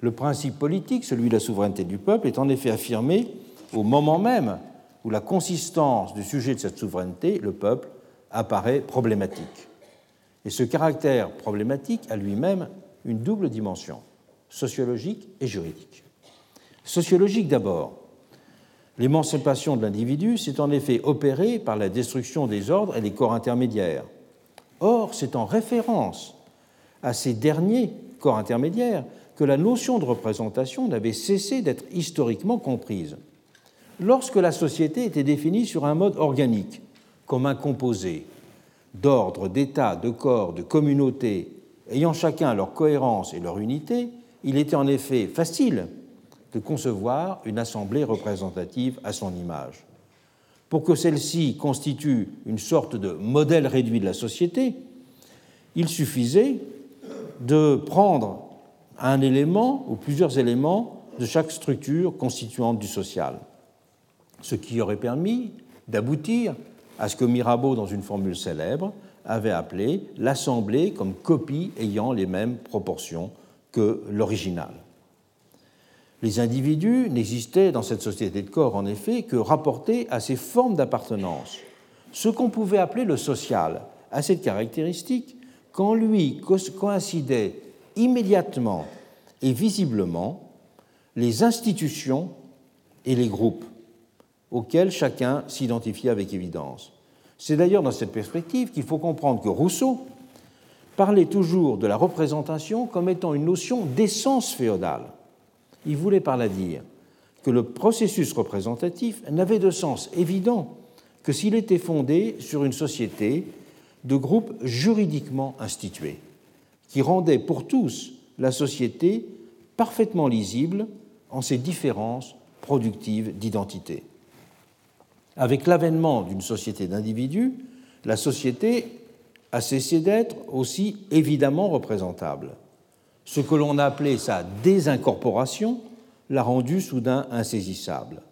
Le principe politique, celui de la souveraineté du peuple, est en effet affirmé au moment même où la consistance du sujet de cette souveraineté, le peuple, apparaît problématique. Et ce caractère problématique a lui-même une double dimension, sociologique et juridique. Sociologique d'abord, L'émancipation de l'individu s'est en effet opérée par la destruction des ordres et des corps intermédiaires. Or, c'est en référence à ces derniers corps intermédiaires que la notion de représentation n'avait cessé d'être historiquement comprise. Lorsque la société était définie sur un mode organique, comme un composé d'ordres, d'États, de corps, de communautés, ayant chacun leur cohérence et leur unité, il était en effet facile de concevoir une assemblée représentative à son image. Pour que celle-ci constitue une sorte de modèle réduit de la société, il suffisait de prendre un élément ou plusieurs éléments de chaque structure constituante du social, ce qui aurait permis d'aboutir à ce que Mirabeau, dans une formule célèbre, avait appelé l'assemblée comme copie ayant les mêmes proportions que l'original. Les individus n'existaient dans cette société de corps, en effet, que rapportés à ces formes d'appartenance. Ce qu'on pouvait appeler le social a cette caractéristique qu'en lui coïncidaient immédiatement et visiblement les institutions et les groupes, auquel chacun s'identifiait avec évidence. C'est d'ailleurs dans cette perspective qu'il faut comprendre que Rousseau parlait toujours de la représentation comme étant une notion d'essence féodale. Il voulait par là dire que le processus représentatif n'avait de sens évident que s'il était fondé sur une société de groupes juridiquement institués, qui rendait pour tous la société parfaitement lisible en ses différences productives d'identité. Avec l'avènement d'une société d'individus, la société a cessé d'être aussi évidemment représentable. Ce que l'on a appelé sa désincorporation l'a rendu soudain insaisissable.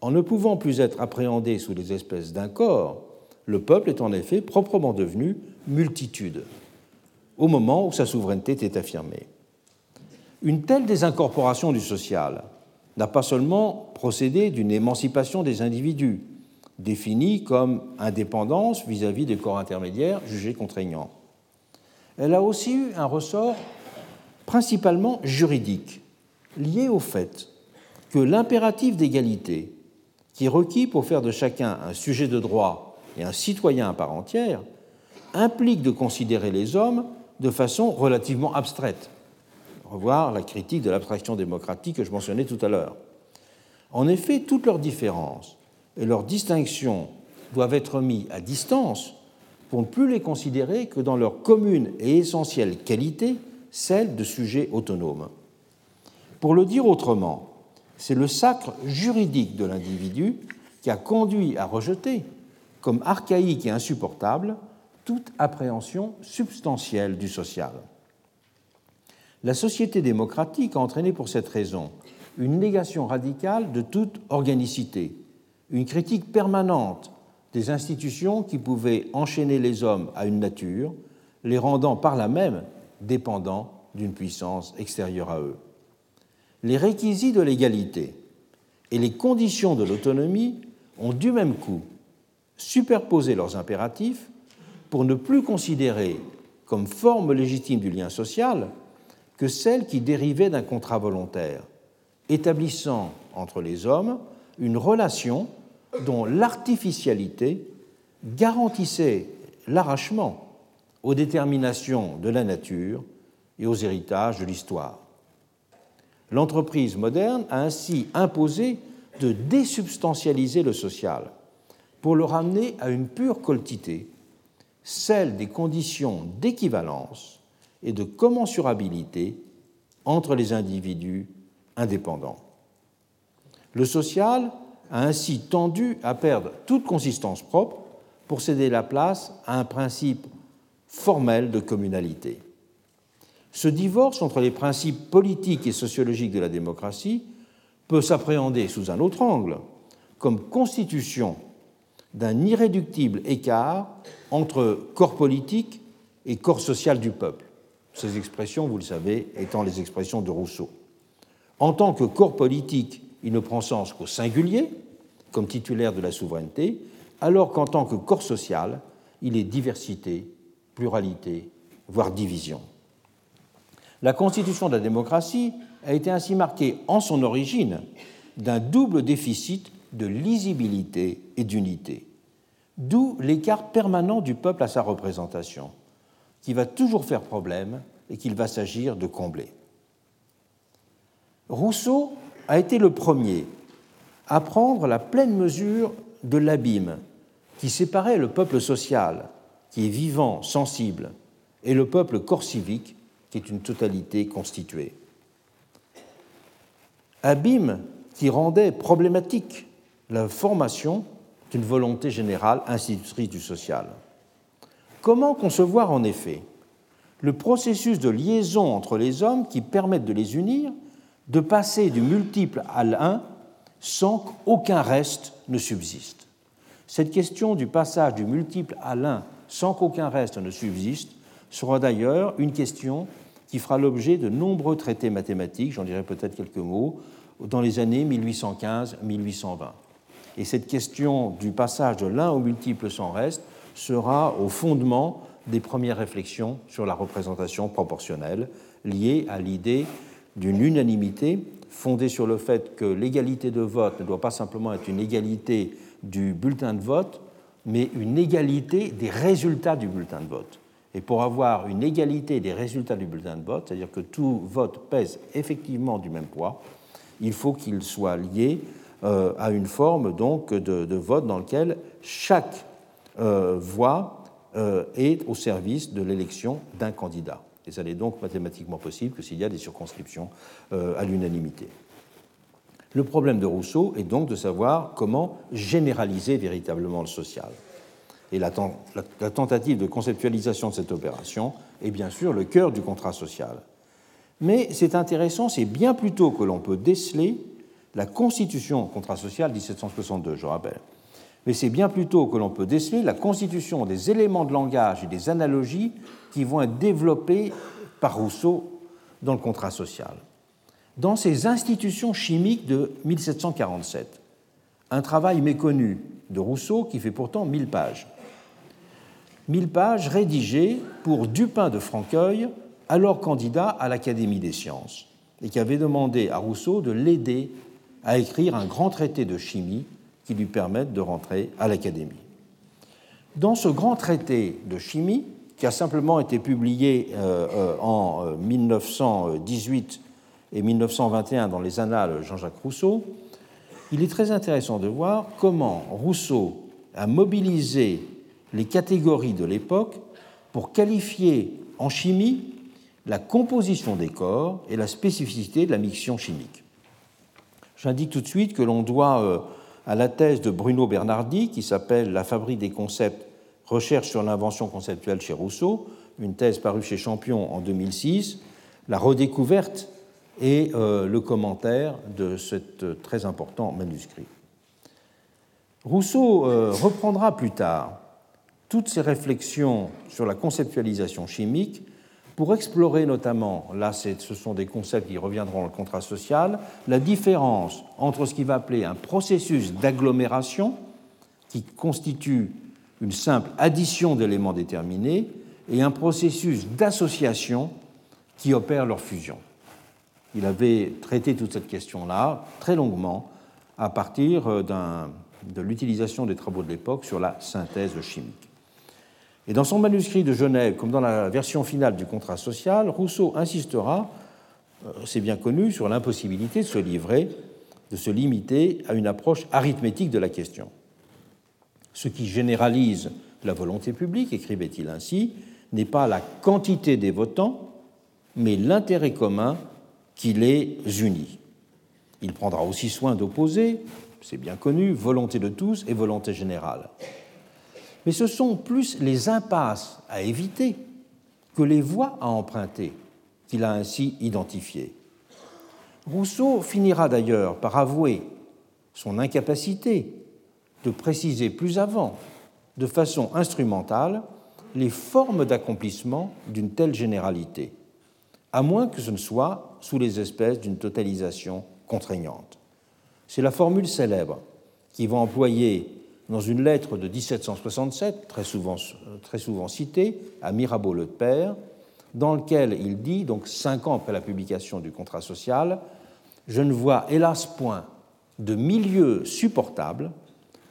En ne pouvant plus être appréhendé sous les espèces d'un corps, le peuple est en effet proprement devenu multitude, au moment où sa souveraineté était affirmée. Une telle désincorporation du social n'a pas seulement procédé d'une émancipation des individus, définie comme indépendance vis-à-vis des corps intermédiaires jugés contraignants. Elle a aussi eu un ressort principalement juridique, lié au fait que l'impératif d'égalité, qui requis pour faire de chacun un sujet de droit et un citoyen à part entière, implique de considérer les hommes de façon relativement abstraite. Revoir la critique de l'abstraction démocratique que je mentionnais tout à l'heure. En effet, toutes leurs différences et leurs distinctions doivent être mises à distance pour ne plus les considérer que dans leur commune et essentielle qualité, celle de sujets autonomes. Pour le dire autrement, c'est le sacre juridique de l'individu qui a conduit à rejeter, comme archaïque et insupportable, toute appréhension substantielle du social. La société démocratique a entraîné pour cette raison une négation radicale de toute organicité, une critique permanente des institutions qui pouvaient enchaîner les hommes à une nature, les rendant par là même dépendants d'une puissance extérieure à eux. Les réquisites de l'égalité et les conditions de l'autonomie ont du même coup superposé leurs impératifs pour ne plus considérer comme forme légitime du lien social que celle qui dérivait d'un contrat volontaire, établissant entre les hommes une relation dont l'artificialité garantissait l'arrachement aux déterminations de la nature et aux héritages de l'histoire. L'entreprise moderne a ainsi imposé de désubstantialiser le social pour le ramener à une pure quantité, celle des conditions d'équivalence et de commensurabilité entre les individus indépendants. Le social a ainsi tendu à perdre toute consistance propre pour céder la place à un principe formel de communalité. Ce divorce entre les principes politiques et sociologiques de la démocratie peut s'appréhender sous un autre angle, comme constitution d'un irréductible écart entre corps politique et corps social du peuple. Ces expressions, vous le savez, étant les expressions de Rousseau. En tant que corps politique, il ne prend sens qu'au singulier, comme titulaire de la souveraineté, alors qu'en tant que corps social, il est diversité, pluralité, voire division. La constitution de la démocratie a été ainsi marquée en son origine d'un double déficit de lisibilité et d'unité, d'où l'écart permanent du peuple à sa représentation, qui va toujours faire problème et qu'il va s'agir de combler. Rousseau a été le premier à prendre la pleine mesure de l'abîme qui séparait le peuple social, qui est vivant, sensible, et le peuple corps civique, qui est une totalité constituée. Abîme qui rendait problématique la formation d'une volonté générale institutrice du social. Comment concevoir en effet le processus de liaison entre les hommes qui permettent de les unir, de passer du multiple à l'un sans qu'aucun reste ne subsiste? Cette question du passage du multiple à l'un sans qu'aucun reste ne subsiste sera d'ailleurs une question qui fera l'objet de nombreux traités mathématiques, j'en dirai peut-être quelques mots, dans les années 1815-1820. Et cette question du passage de l'un au multiple sans reste sera au fondement des premières réflexions sur la représentation proportionnelle liées à l'idée d'une unanimité fondée sur le fait que l'égalité de vote ne doit pas simplement être une égalité du bulletin de vote, mais une égalité des résultats du bulletin de vote. Et pour avoir une égalité des résultats du bulletin de vote, c'est-à-dire que tout vote pèse effectivement du même poids, il faut qu'il soit lié euh, à une forme donc de, vote dans lequel chaque voix euh, est au service de l'élection d'un candidat. Et ça n'est donc mathématiquement possible que s'il y a des circonscriptions à l'unanimité. Le problème de Rousseau est donc de savoir comment généraliser véritablement le social. Et la, tentative de conceptualisation de cette opération est bien sûr le cœur du contrat social. Mais c'est intéressant, c'est bien plus tôt que l'on peut déceler la constitution, contrat social 1762, je rappelle, mais c'est bien plus tôt que l'on peut déceler la constitution des éléments de langage et des analogies qui vont être développés par Rousseau dans le contrat social. Dans ces institutions chimiques de 1747, un travail méconnu de Rousseau qui fait pourtant mille pages. Mille pages rédigées pour Dupin de Franqueuil, alors candidat à l'Académie des sciences, et qui avait demandé à Rousseau de l'aider à écrire un grand traité de chimie qui lui permette de rentrer à l'Académie. Dans ce grand traité de chimie, qui a simplement été publié euh, euh, en 1918 euh, et 1921 dans les Annales Jean-Jacques Rousseau, il est très intéressant de voir comment Rousseau a mobilisé les catégories de l'époque pour qualifier en chimie la composition des corps et la spécificité de la mixion chimique. J'indique tout de suite que l'on doit à la thèse de Bruno Bernardi, qui s'appelle La fabrique des concepts, recherche sur l'invention conceptuelle chez Rousseau, une thèse parue chez Champion en 2006, la redécouverte et euh, le commentaire de ce très important manuscrit. Rousseau euh, reprendra plus tard toutes ces réflexions sur la conceptualisation chimique pour explorer notamment, là ce sont des concepts qui reviendront dans le contrat social, la différence entre ce qu'il va appeler un processus d'agglomération, qui constitue une simple addition d'éléments déterminés, et un processus d'association qui opère leur fusion. Il avait traité toute cette question-là très longuement à partir euh, de l'utilisation des travaux de l'époque sur la synthèse chimique. Et dans son manuscrit de Genève, comme dans la version finale du contrat social, Rousseau insistera, euh, c'est bien connu, sur l'impossibilité de se livrer, de se limiter à une approche arithmétique de la question. Ce qui généralise la volonté publique, écrivait-il ainsi, n'est pas la quantité des votants, mais l'intérêt commun qui les unit. Il prendra aussi soin d'opposer, c'est bien connu, volonté de tous et volonté générale mais ce sont plus les impasses à éviter que les voies à emprunter qu'il a ainsi identifiées. Rousseau finira d'ailleurs par avouer son incapacité de préciser plus avant, de façon instrumentale, les formes d'accomplissement d'une telle généralité, à moins que ce ne soit sous les espèces d'une totalisation contraignante. C'est la formule célèbre qui va employer dans une lettre de 1767, très souvent, très souvent citée, à Mirabeau le Père, dans lequel il dit, donc cinq ans après la publication du contrat social, Je ne vois hélas point de milieu supportable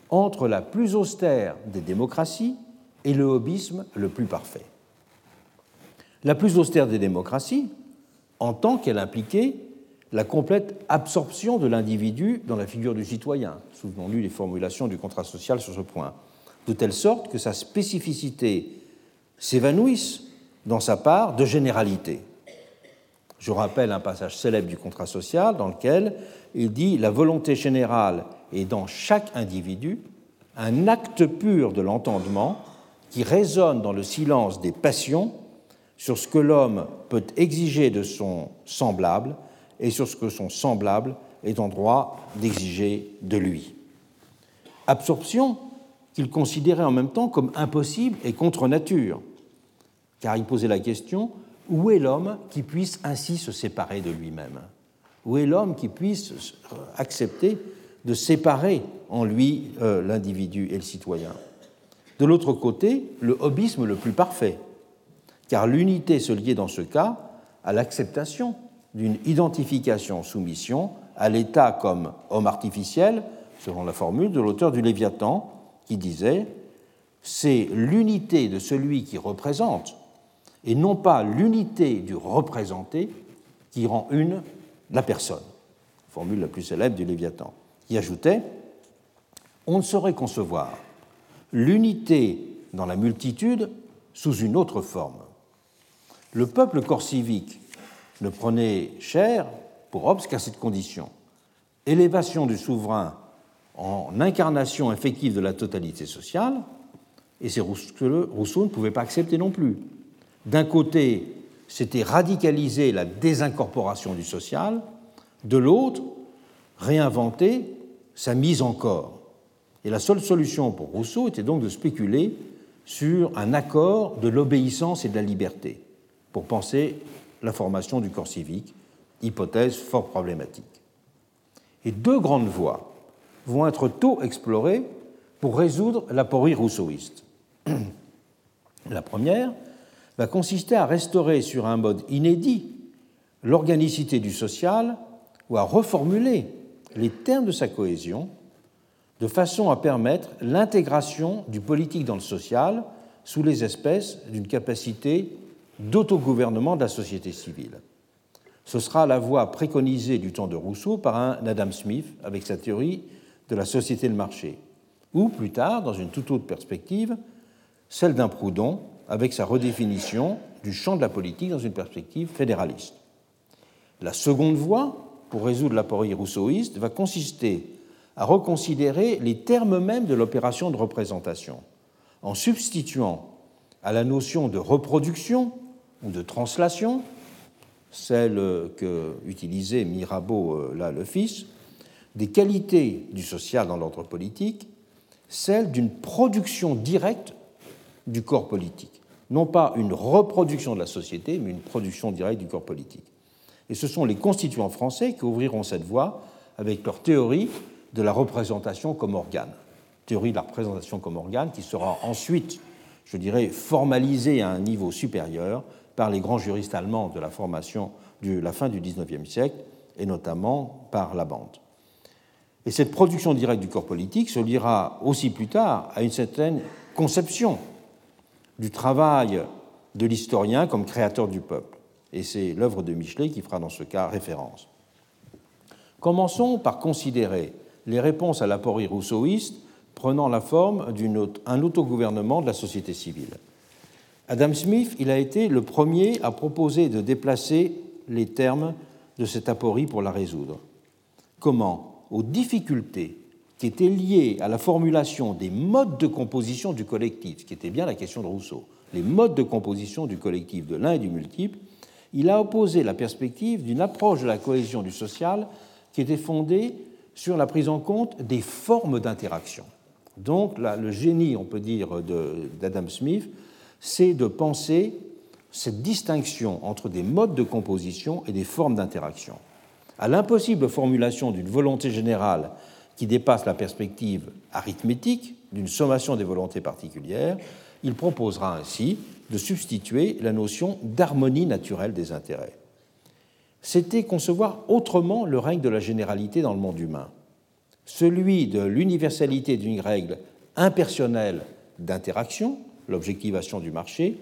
entre la plus austère des démocraties et le hobbyisme le plus parfait. La plus austère des démocraties, en tant qu'elle impliquait la complète absorption de l'individu dans la figure du citoyen. Souvenons-nous les formulations du contrat social sur ce point. De telle sorte que sa spécificité s'évanouisse dans sa part de généralité. Je rappelle un passage célèbre du contrat social dans lequel il dit La volonté générale est dans chaque individu un acte pur de l'entendement qui résonne dans le silence des passions sur ce que l'homme peut exiger de son semblable et sur ce que son semblable est en droit d'exiger de lui. Absorption qu'il considérait en même temps comme impossible et contre nature, car il posait la question où est l'homme qui puisse ainsi se séparer de lui-même? Où est l'homme qui puisse accepter de séparer en lui euh, l'individu et le citoyen? De l'autre côté, le hobbyisme le plus parfait, car l'unité se liait dans ce cas à l'acceptation d'une identification-soumission à l'État comme homme artificiel, selon la formule de l'auteur du Léviathan, qui disait C'est l'unité de celui qui représente, et non pas l'unité du représenté, qui rend une la personne. Formule la plus célèbre du Léviathan. Qui ajoutait On ne saurait concevoir l'unité dans la multitude sous une autre forme. Le peuple corps civique ne prenait cher pour Hobbes qu'à cette condition. Élévation du souverain en incarnation effective de la totalité sociale, et c'est Rousseau ne pouvait pas accepter non plus. D'un côté, c'était radicaliser la désincorporation du social, de l'autre, réinventer sa mise en corps. Et la seule solution pour Rousseau était donc de spéculer sur un accord de l'obéissance et de la liberté pour penser la formation du corps civique, hypothèse fort problématique. Et deux grandes voies vont être tôt explorées pour résoudre l'aporie rousseauiste. <clears throat> La première va consister à restaurer sur un mode inédit l'organicité du social ou à reformuler les termes de sa cohésion de façon à permettre l'intégration du politique dans le social sous les espèces d'une capacité d'autogouvernement de la société civile. Ce sera la voie préconisée du temps de Rousseau par un Adam Smith avec sa théorie de la société de marché, ou plus tard, dans une toute autre perspective, celle d'un Proudhon avec sa redéfinition du champ de la politique dans une perspective fédéraliste. La seconde voie, pour résoudre l'aporie rousseauiste, va consister à reconsidérer les termes mêmes de l'opération de représentation, en substituant à la notion de reproduction ou de translation, celle que utilisait Mirabeau euh, là le fils, des qualités du social dans l'ordre politique, celle d'une production directe du corps politique. Non pas une reproduction de la société, mais une production directe du corps politique. Et ce sont les constituants français qui ouvriront cette voie avec leur théorie de la représentation comme organe. Théorie de la représentation comme organe qui sera ensuite, je dirais, formalisée à un niveau supérieur par les grands juristes allemands de la formation de la fin du XIXe siècle, et notamment par la bande. Et cette production directe du corps politique se liera aussi plus tard à une certaine conception du travail de l'historien comme créateur du peuple. Et c'est l'œuvre de Michelet qui fera dans ce cas référence. Commençons par considérer les réponses à l'aporie rousseauiste prenant la forme d'un autogouvernement de la société civile. Adam Smith, il a été le premier à proposer de déplacer les termes de cette aporie pour la résoudre. Comment? Aux difficultés qui étaient liées à la formulation des modes de composition du collectif, ce qui était bien la question de Rousseau, les modes de composition du collectif de l'un et du multiple, il a opposé la perspective d'une approche de la cohésion du social qui était fondée sur la prise en compte des formes d'interaction. Donc le génie, on peut dire, d'Adam Smith, c'est de penser cette distinction entre des modes de composition et des formes d'interaction. À l'impossible formulation d'une volonté générale qui dépasse la perspective arithmétique d'une sommation des volontés particulières, il proposera ainsi de substituer la notion d'harmonie naturelle des intérêts. C'était concevoir autrement le règne de la généralité dans le monde humain, celui de l'universalité d'une règle impersonnelle d'interaction, l'objectivation du marché,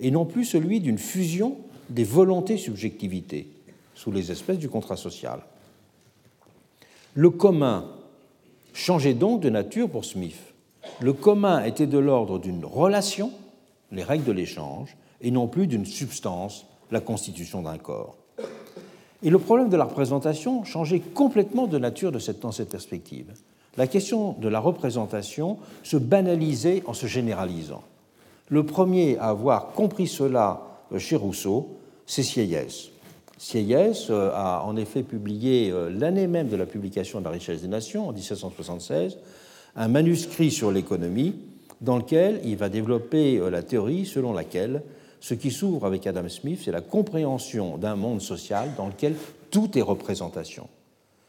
et non plus celui d'une fusion des volontés-subjectivités sous les espèces du contrat social. Le commun changeait donc de nature pour Smith. Le commun était de l'ordre d'une relation, les règles de l'échange, et non plus d'une substance, la constitution d'un corps. Et le problème de la représentation changeait complètement de nature de cette, dans cette perspective. La question de la représentation se banalisait en se généralisant. Le premier à avoir compris cela euh, chez Rousseau, c'est Sieyès. Sieyès euh, a en effet publié, euh, l'année même de la publication de La richesse des nations, en 1776, un manuscrit sur l'économie dans lequel il va développer la théorie selon laquelle ce qui s'ouvre avec Adam Smith, c'est la compréhension d'un monde social dans lequel tout est représentation.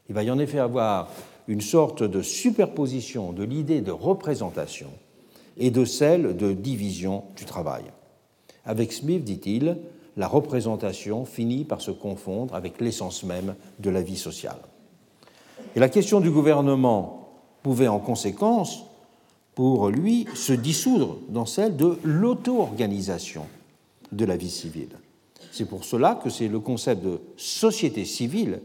Il va y en effet avoir une sorte de superposition de l'idée de représentation et de celle de division du travail. Avec Smith, dit-il, la représentation finit par se confondre avec l'essence même de la vie sociale. Et la question du gouvernement pouvait en conséquence, pour lui, se dissoudre dans celle de l'auto-organisation de la vie civile. C'est pour cela que c'est le concept de société civile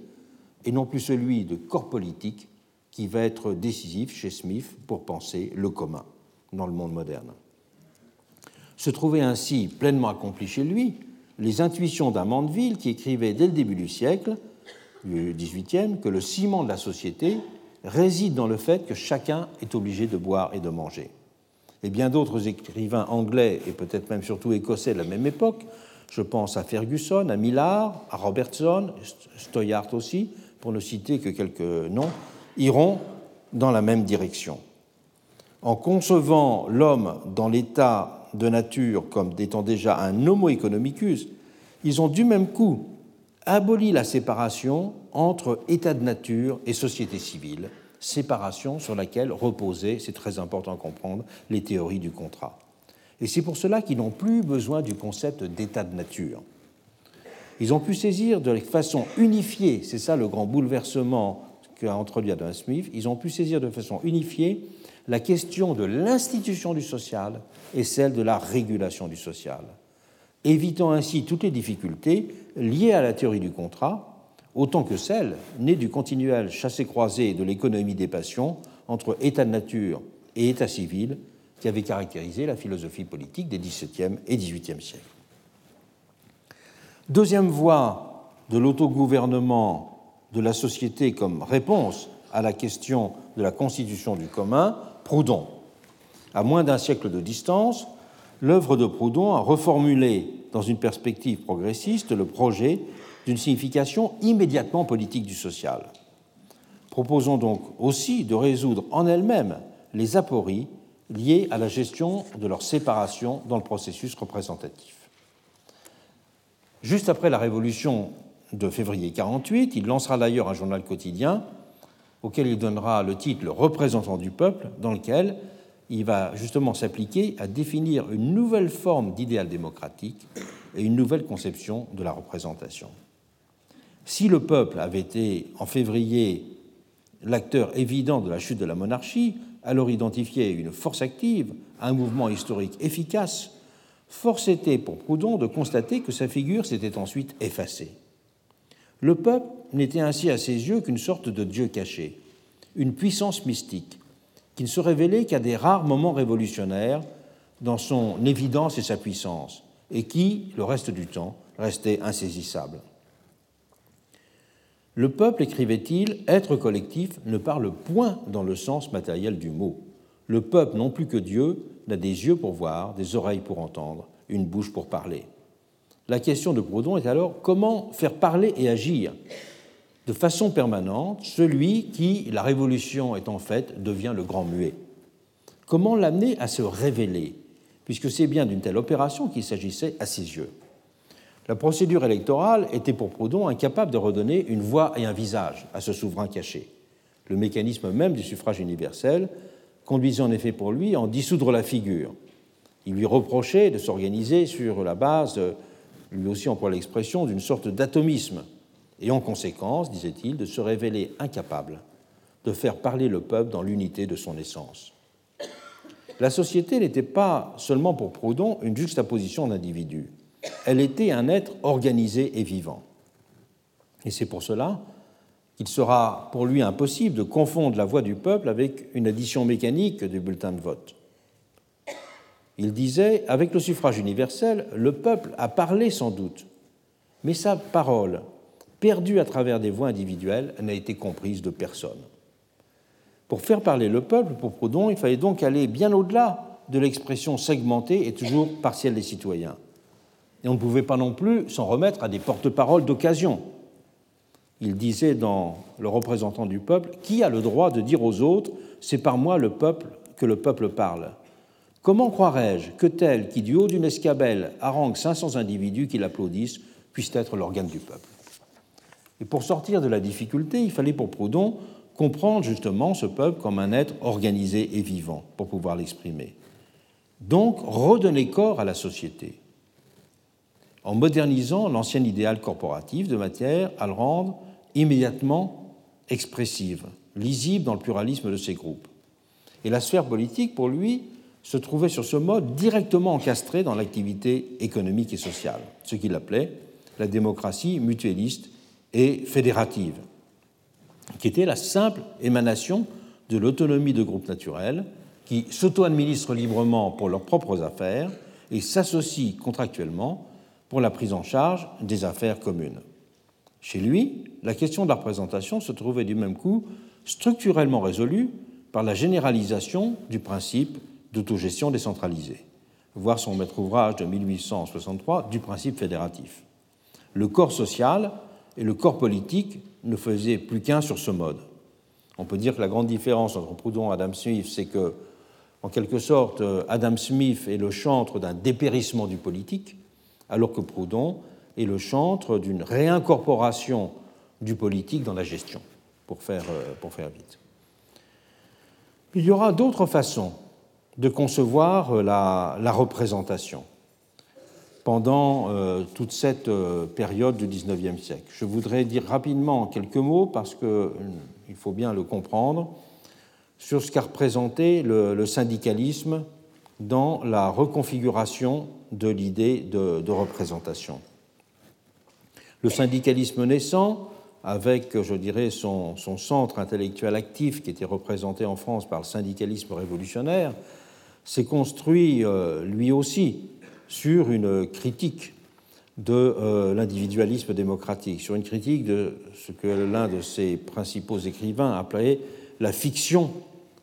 et non plus celui de corps politique qui va être décisif chez Smith pour penser le commun dans le monde moderne. Se trouvait ainsi pleinement accompli chez lui les intuitions d'un qui écrivait dès le début du siècle, du XVIIIe, que le ciment de la société réside dans le fait que chacun est obligé de boire et de manger. Et bien d'autres écrivains anglais et peut-être même surtout écossais de la même époque, je pense à Ferguson, à Millard, à Robertson, Stoyart aussi, pour ne citer que quelques noms, iront dans la même direction. En concevant l'homme dans l'état de nature comme étant déjà un homo economicus, ils ont du même coup aboli la séparation entre état de nature et société civile, séparation sur laquelle reposaient, c'est très important à comprendre, les théories du contrat. Et c'est pour cela qu'ils n'ont plus besoin du concept d'état de nature. Ils ont pu saisir de façon unifiée, c'est ça le grand bouleversement qu'a introduit Adam Smith, ils ont pu saisir de façon unifiée la question de l'institution du social et celle de la régulation du social, évitant ainsi toutes les difficultés liées à la théorie du contrat, autant que celles nées du continuel chassé-croisé de l'économie des passions entre état de nature et état civil qui avait caractérisé la philosophie politique des XVIIe et XVIIIe siècles. Deuxième voie de l'autogouvernement de la société comme réponse à la question de la constitution du commun, Proudhon. À moins d'un siècle de distance, l'œuvre de Proudhon a reformulé dans une perspective progressiste le projet d'une signification immédiatement politique du social. Proposons donc aussi de résoudre en elle-même les apories liées à la gestion de leur séparation dans le processus représentatif. Juste après la Révolution de février 1948, il lancera d'ailleurs un journal quotidien auquel il donnera le titre représentant du peuple, dans lequel il va justement s'appliquer à définir une nouvelle forme d'idéal démocratique et une nouvelle conception de la représentation. Si le peuple avait été en février l'acteur évident de la chute de la monarchie, alors identifié une force active, un mouvement historique efficace, force était pour Proudhon de constater que sa figure s'était ensuite effacée. Le peuple n'était ainsi à ses yeux qu'une sorte de Dieu caché, une puissance mystique, qui ne se révélait qu'à des rares moments révolutionnaires dans son évidence et sa puissance, et qui, le reste du temps, restait insaisissable. Le peuple, écrivait-il, être collectif ne parle point dans le sens matériel du mot. Le peuple, non plus que Dieu, n'a des yeux pour voir, des oreilles pour entendre, une bouche pour parler. La question de Proudhon est alors comment faire parler et agir de façon permanente celui qui, la révolution est en fait, devient le grand muet. Comment l'amener à se révéler, puisque c'est bien d'une telle opération qu'il s'agissait à ses yeux. La procédure électorale était pour Proudhon incapable de redonner une voix et un visage à ce souverain caché. Le mécanisme même du suffrage universel conduisait en effet pour lui à en dissoudre la figure. Il lui reprochait de s'organiser sur la base, lui aussi emploie l'expression, d'une sorte d'atomisme, et en conséquence, disait-il, de se révéler incapable de faire parler le peuple dans l'unité de son essence. La société n'était pas seulement pour Proudhon une juxtaposition d'individus elle était un être organisé et vivant. Et c'est pour cela qu'il sera pour lui impossible de confondre la voix du peuple avec une addition mécanique du bulletin de vote. Il disait, avec le suffrage universel, le peuple a parlé sans doute, mais sa parole, perdue à travers des voix individuelles, n'a été comprise de personne. Pour faire parler le peuple, pour Proudhon, il fallait donc aller bien au-delà de l'expression segmentée et toujours partielle des citoyens. Et on ne pouvait pas non plus s'en remettre à des porte-paroles d'occasion. Il disait dans Le représentant du peuple Qui a le droit de dire aux autres C'est par moi le peuple que le peuple parle? Comment croirais-je que tel qui, du haut d'une escabelle, harangue 500 individus qui l'applaudissent, puisse être l'organe du peuple? Et pour sortir de la difficulté, il fallait pour Proudhon comprendre justement ce peuple comme un être organisé et vivant pour pouvoir l'exprimer. Donc redonner corps à la société. en modernisant l'ancien idéal corporatif de matière à le rendre immédiatement expressive, lisible dans le pluralisme de ses groupes. Et la sphère politique, pour lui, se trouvait sur ce mode directement encastrée dans l'activité économique et sociale, ce qu'il appelait la démocratie mutualiste et fédérative, qui était la simple émanation de l'autonomie de groupes naturels qui s'auto-administrent librement pour leurs propres affaires et s'associent contractuellement pour la prise en charge des affaires communes. Chez lui, la question de la représentation se trouvait du même coup structurellement résolue par la généralisation du principe d'autogestion décentralisée, voir son maître ouvrage de 1863 du principe fédératif. Le corps social et le corps politique ne faisaient plus qu'un sur ce mode. On peut dire que la grande différence entre Proudhon et Adam Smith, c'est que, en quelque sorte, Adam Smith est le chantre d'un dépérissement du politique, alors que Proudhon est le chantre d'une réincorporation du politique dans la gestion, pour faire, euh, pour faire vite. Il y aura d'autres façons de concevoir euh, la, représentation pendant euh, toute cette euh, période du XIXe siècle. Je voudrais dire rapidement quelques mots, parce qu'il faut bien le comprendre, sur ce qu'a représenté le, syndicalisme dans la reconfiguration de l'idée de, représentation. Le syndicalisme naissant, avec, je dirais, son, son, centre intellectuel actif qui était représenté en France par le syndicalisme révolutionnaire, s'est construit euh, lui aussi sur une critique de euh, l'individualisme démocratique, sur une critique de ce que l'un de ses principaux écrivains appelait la fiction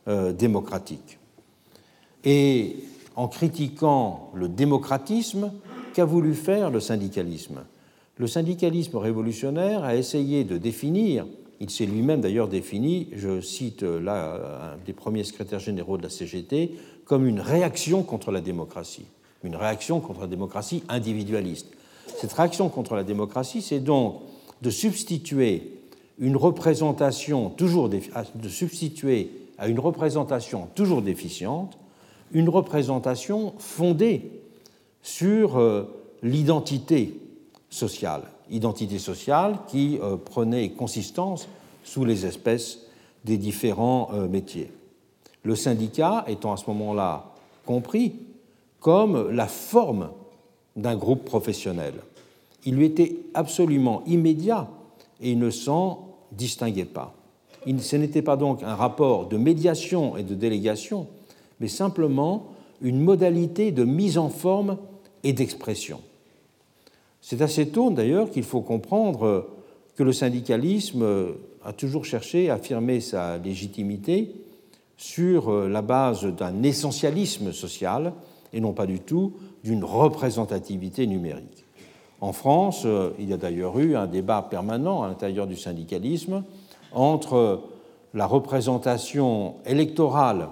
euh, démocratique. Et en critiquant le démocratisme, qu'a voulu faire le syndicalisme? Le syndicalisme révolutionnaire a essayé de définir, il s'est lui-même d'ailleurs défini, je cite là un des premiers secrétaires généraux de la CGT, comme une réaction contre la démocratie, une réaction contre la démocratie individualiste. Cette réaction contre la démocratie, c'est donc de substituer une représentation toujours de substituer à une représentation toujours déficiente une représentation fondée sur euh, l'identité sociale, identité sociale qui euh, prenait consistance sous les espèces des différents euh, métiers le syndicat étant à ce moment-là compris comme la forme d'un groupe professionnel. Il lui était absolument immédiat et il ne s'en distinguait pas. Ce n'était pas donc un rapport de médiation et de délégation, mais simplement une modalité de mise en forme et d'expression. C'est assez tôt d'ailleurs qu'il faut comprendre que le syndicalisme a toujours cherché à affirmer sa légitimité sur euh, la base d'un essentialisme social et non pas du tout d'une représentativité numérique. En France, euh, il y a d'ailleurs eu un débat permanent à l'intérieur du syndicalisme entre la représentation électorale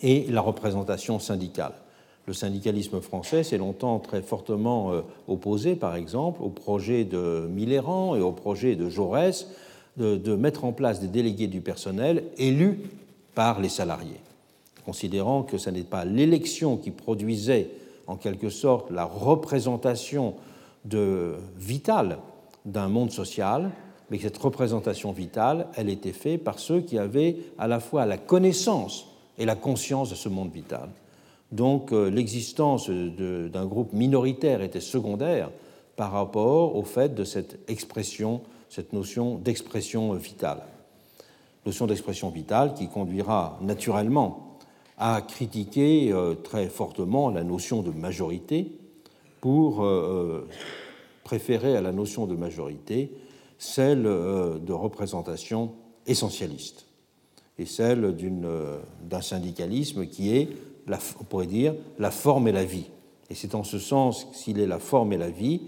et la représentation syndicale. Le syndicalisme français s'est longtemps très fortement euh, opposé, par exemple, au projet de Millerand et au projet de Jaurès de, de mettre en place des délégués du personnel élus par les salariés, considérant que ce n'est pas l'élection qui produisait en quelque sorte la représentation de, vitale d'un monde social, mais que cette représentation vitale, elle était faite par ceux qui avaient à la fois la connaissance et la conscience de ce monde vital. Donc euh, l'existence d'un groupe minoritaire était secondaire par rapport au fait de cette expression, cette notion d'expression vitale notion d'expression vitale qui conduira naturellement à critiquer euh, très fortement la notion de majorité pour euh, euh, préférer à la notion de majorité celle de représentation essentialiste et celle d'un syndicalisme qui est, on pourrait dire, la forme et la vie. Et c'est en ce sens, s'il est la forme et la vie,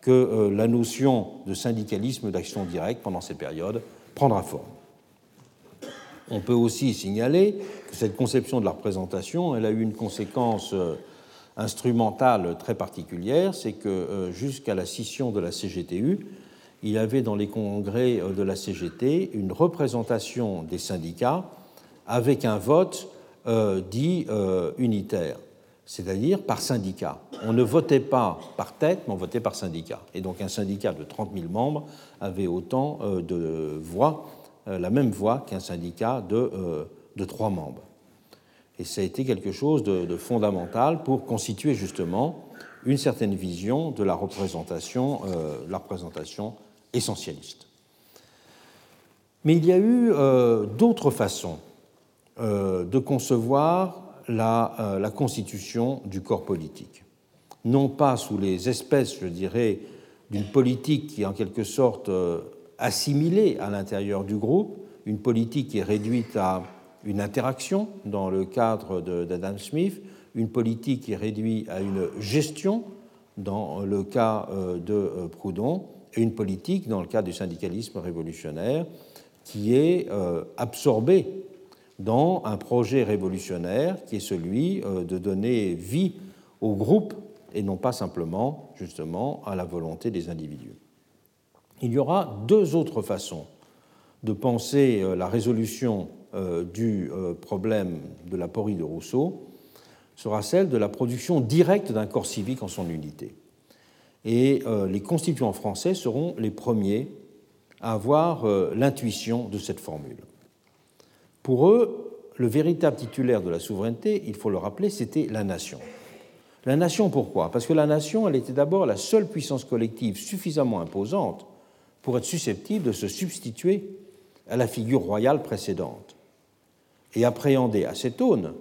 que la notion de syndicalisme d'action directe pendant ces périodes prendra forme. On peut aussi signaler que cette conception de la représentation, elle a eu une conséquence euh, instrumentale très particulière, c'est que euh, jusqu'à la scission de la CGTU, il y avait dans les congrès euh, de la CGT une représentation des syndicats avec un vote dit unitaire. c'est-à-dire par syndicat. On ne votait pas par tête, mais on votait par syndicat. Et donc un syndicat de 30 000 membres avait autant de voix, la même voix qu'un syndicat de, de 3 membres. Et ça a été quelque chose de, fondamental pour constituer justement une certaine vision de la représentation, la représentation essentialiste. Mais il y a eu d'autres façons de concevoir euh, la, constitution du corps politique. Non pas sous les espèces, je dirais, d'une politique qui en quelque sorte euh, assimilée à l'intérieur du groupe, une politique qui est réduite à une interaction dans le cadre d'Adam Smith, une politique qui est réduite à une gestion dans le cas euh, de Proudhon, et une politique dans le cas du syndicalisme révolutionnaire qui est absorbée dans un projet révolutionnaire qui est celui euh, de donner vie au groupe et non pas simplement, justement, à la volonté des individus. Il y aura deux autres façons de penser euh, la résolution euh, du problème de la porie de Rousseau sera celle de la production directe d'un corps civique en son unité. Et les constituants français seront les premiers à avoir l'intuition de cette formule. Pour eux, le véritable titulaire de la souveraineté, il faut le rappeler, c'était la nation. La nation, pourquoi? Parce que la nation, elle était d'abord la seule puissance collective suffisamment imposante pour être susceptible de se substituer à la figure royale précédente. Et appréhendé à cette aune,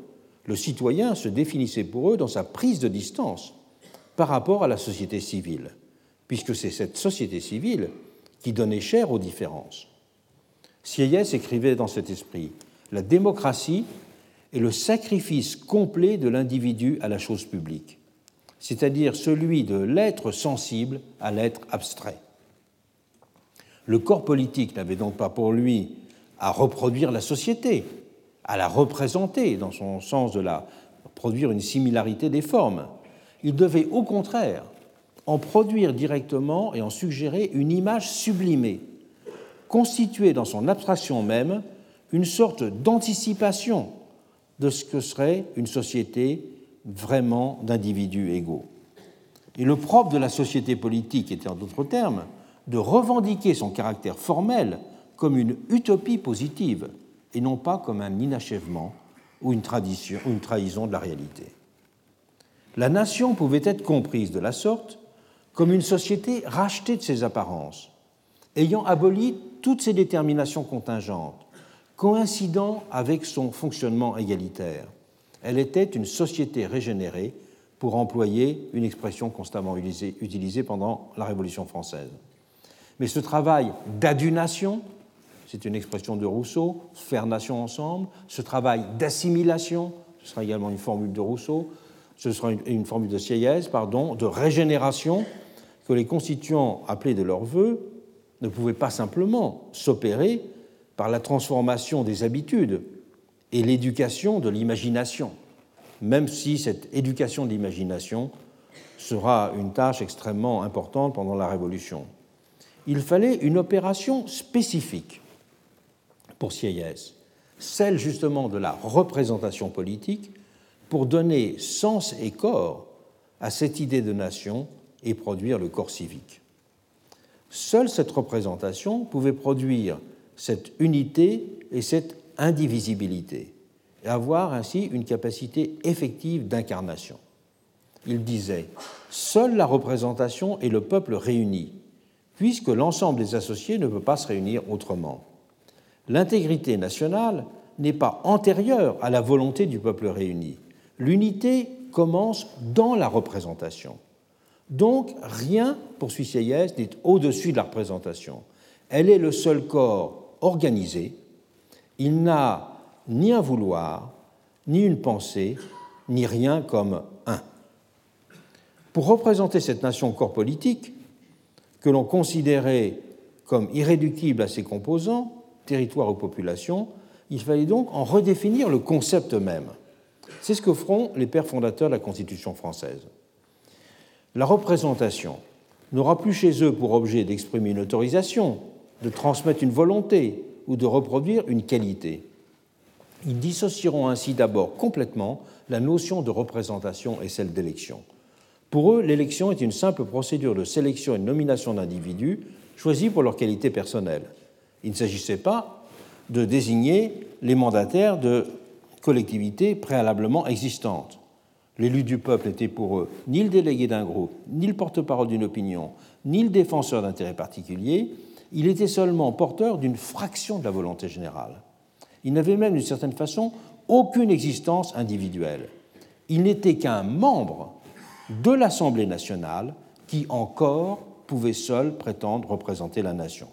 le citoyen se définissait pour eux dans sa prise de distance par rapport à la société civile, puisque c'est cette société civile qui donnait chair aux différences. Sieyès écrivait dans cet esprit la démocratie est le sacrifice complet de l'individu à la chose publique, c'est-à-dire celui de l'être sensible à l'être abstrait. Le corps politique n'avait donc pas pour lui à reproduire la société, à la représenter dans son sens de la produire une similarité des formes. Il devait au contraire en produire directement et en suggérer une image sublimée, constituée dans son abstraction même une sorte d'anticipation de ce que serait une société vraiment d'individus égaux. Et le propre de la société politique était en d'autres termes de revendiquer son caractère formel comme une utopie positive et non pas comme un inachèvement ou une, ou une trahison de la réalité. La nation pouvait être comprise de la sorte comme une société rachetée de ses apparences, ayant aboli toutes ses déterminations contingentes, coïncidant avec son fonctionnement égalitaire. Elle était une société régénérée, pour employer une expression constamment utilisée pendant la Révolution française. Mais ce travail d'adunation, c'est une expression de Rousseau, faire nation ensemble, ce travail d'assimilation, ce sera également une formule de Rousseau, ce sera une, formule de Sieyès, pardon, de régénération que les constituants appelés de leur vœu ne pouvaient pas simplement s'opérer par la transformation des habitudes et l'éducation de l'imagination, même si cette éducation de l'imagination sera une tâche extrêmement importante pendant la Révolution. Il fallait une opération spécifique pour Sieyès, celle justement de la représentation politique, pour donner sens et corps à cette idée de nation et produire le corps civique. Seule cette représentation pouvait produire cette unité et cette indivisibilité, et avoir ainsi une capacité effective d'incarnation. Il disait Seule la représentation et le peuple réunis, puisque l'ensemble des associés ne peut pas se réunir autrement. L'intégrité nationale n'est pas antérieure à la volonté du peuple réuni. L'unité commence dans la représentation. Donc rien, poursuit Sieyès, n'est au-dessus de la représentation. Elle est le seul corps organisé, il n'a ni un vouloir, ni une pensée, ni rien comme un. Pour représenter cette nation corps politique, que l'on considérait comme irréductible à ses composants, territoire ou population, il fallait donc en redéfinir le concept même. C'est ce que feront les pères fondateurs de la Constitution française. La représentation n'aura plus chez eux pour objet d'exprimer une autorisation, de transmettre une volonté ou de reproduire une qualité. Ils dissocieront ainsi d'abord complètement la notion de représentation et celle d'élection. Pour eux, l'élection est une simple procédure de sélection et de nomination d'individus choisis pour leur qualité personnelle. Il ne s'agissait pas de désigner les mandataires de collectivités préalablement existantes. L'élu du peuple était pour eux ni le délégué d'un groupe, ni le porte-parole d'une opinion, ni le défenseur d'intérêts particuliers, il était seulement porteur d'une fraction de la volonté générale. Il n'avait même d'une certaine façon aucune existence individuelle. Il n'était qu'un membre de l'Assemblée nationale qui encore pouvait seul prétendre représenter la nation.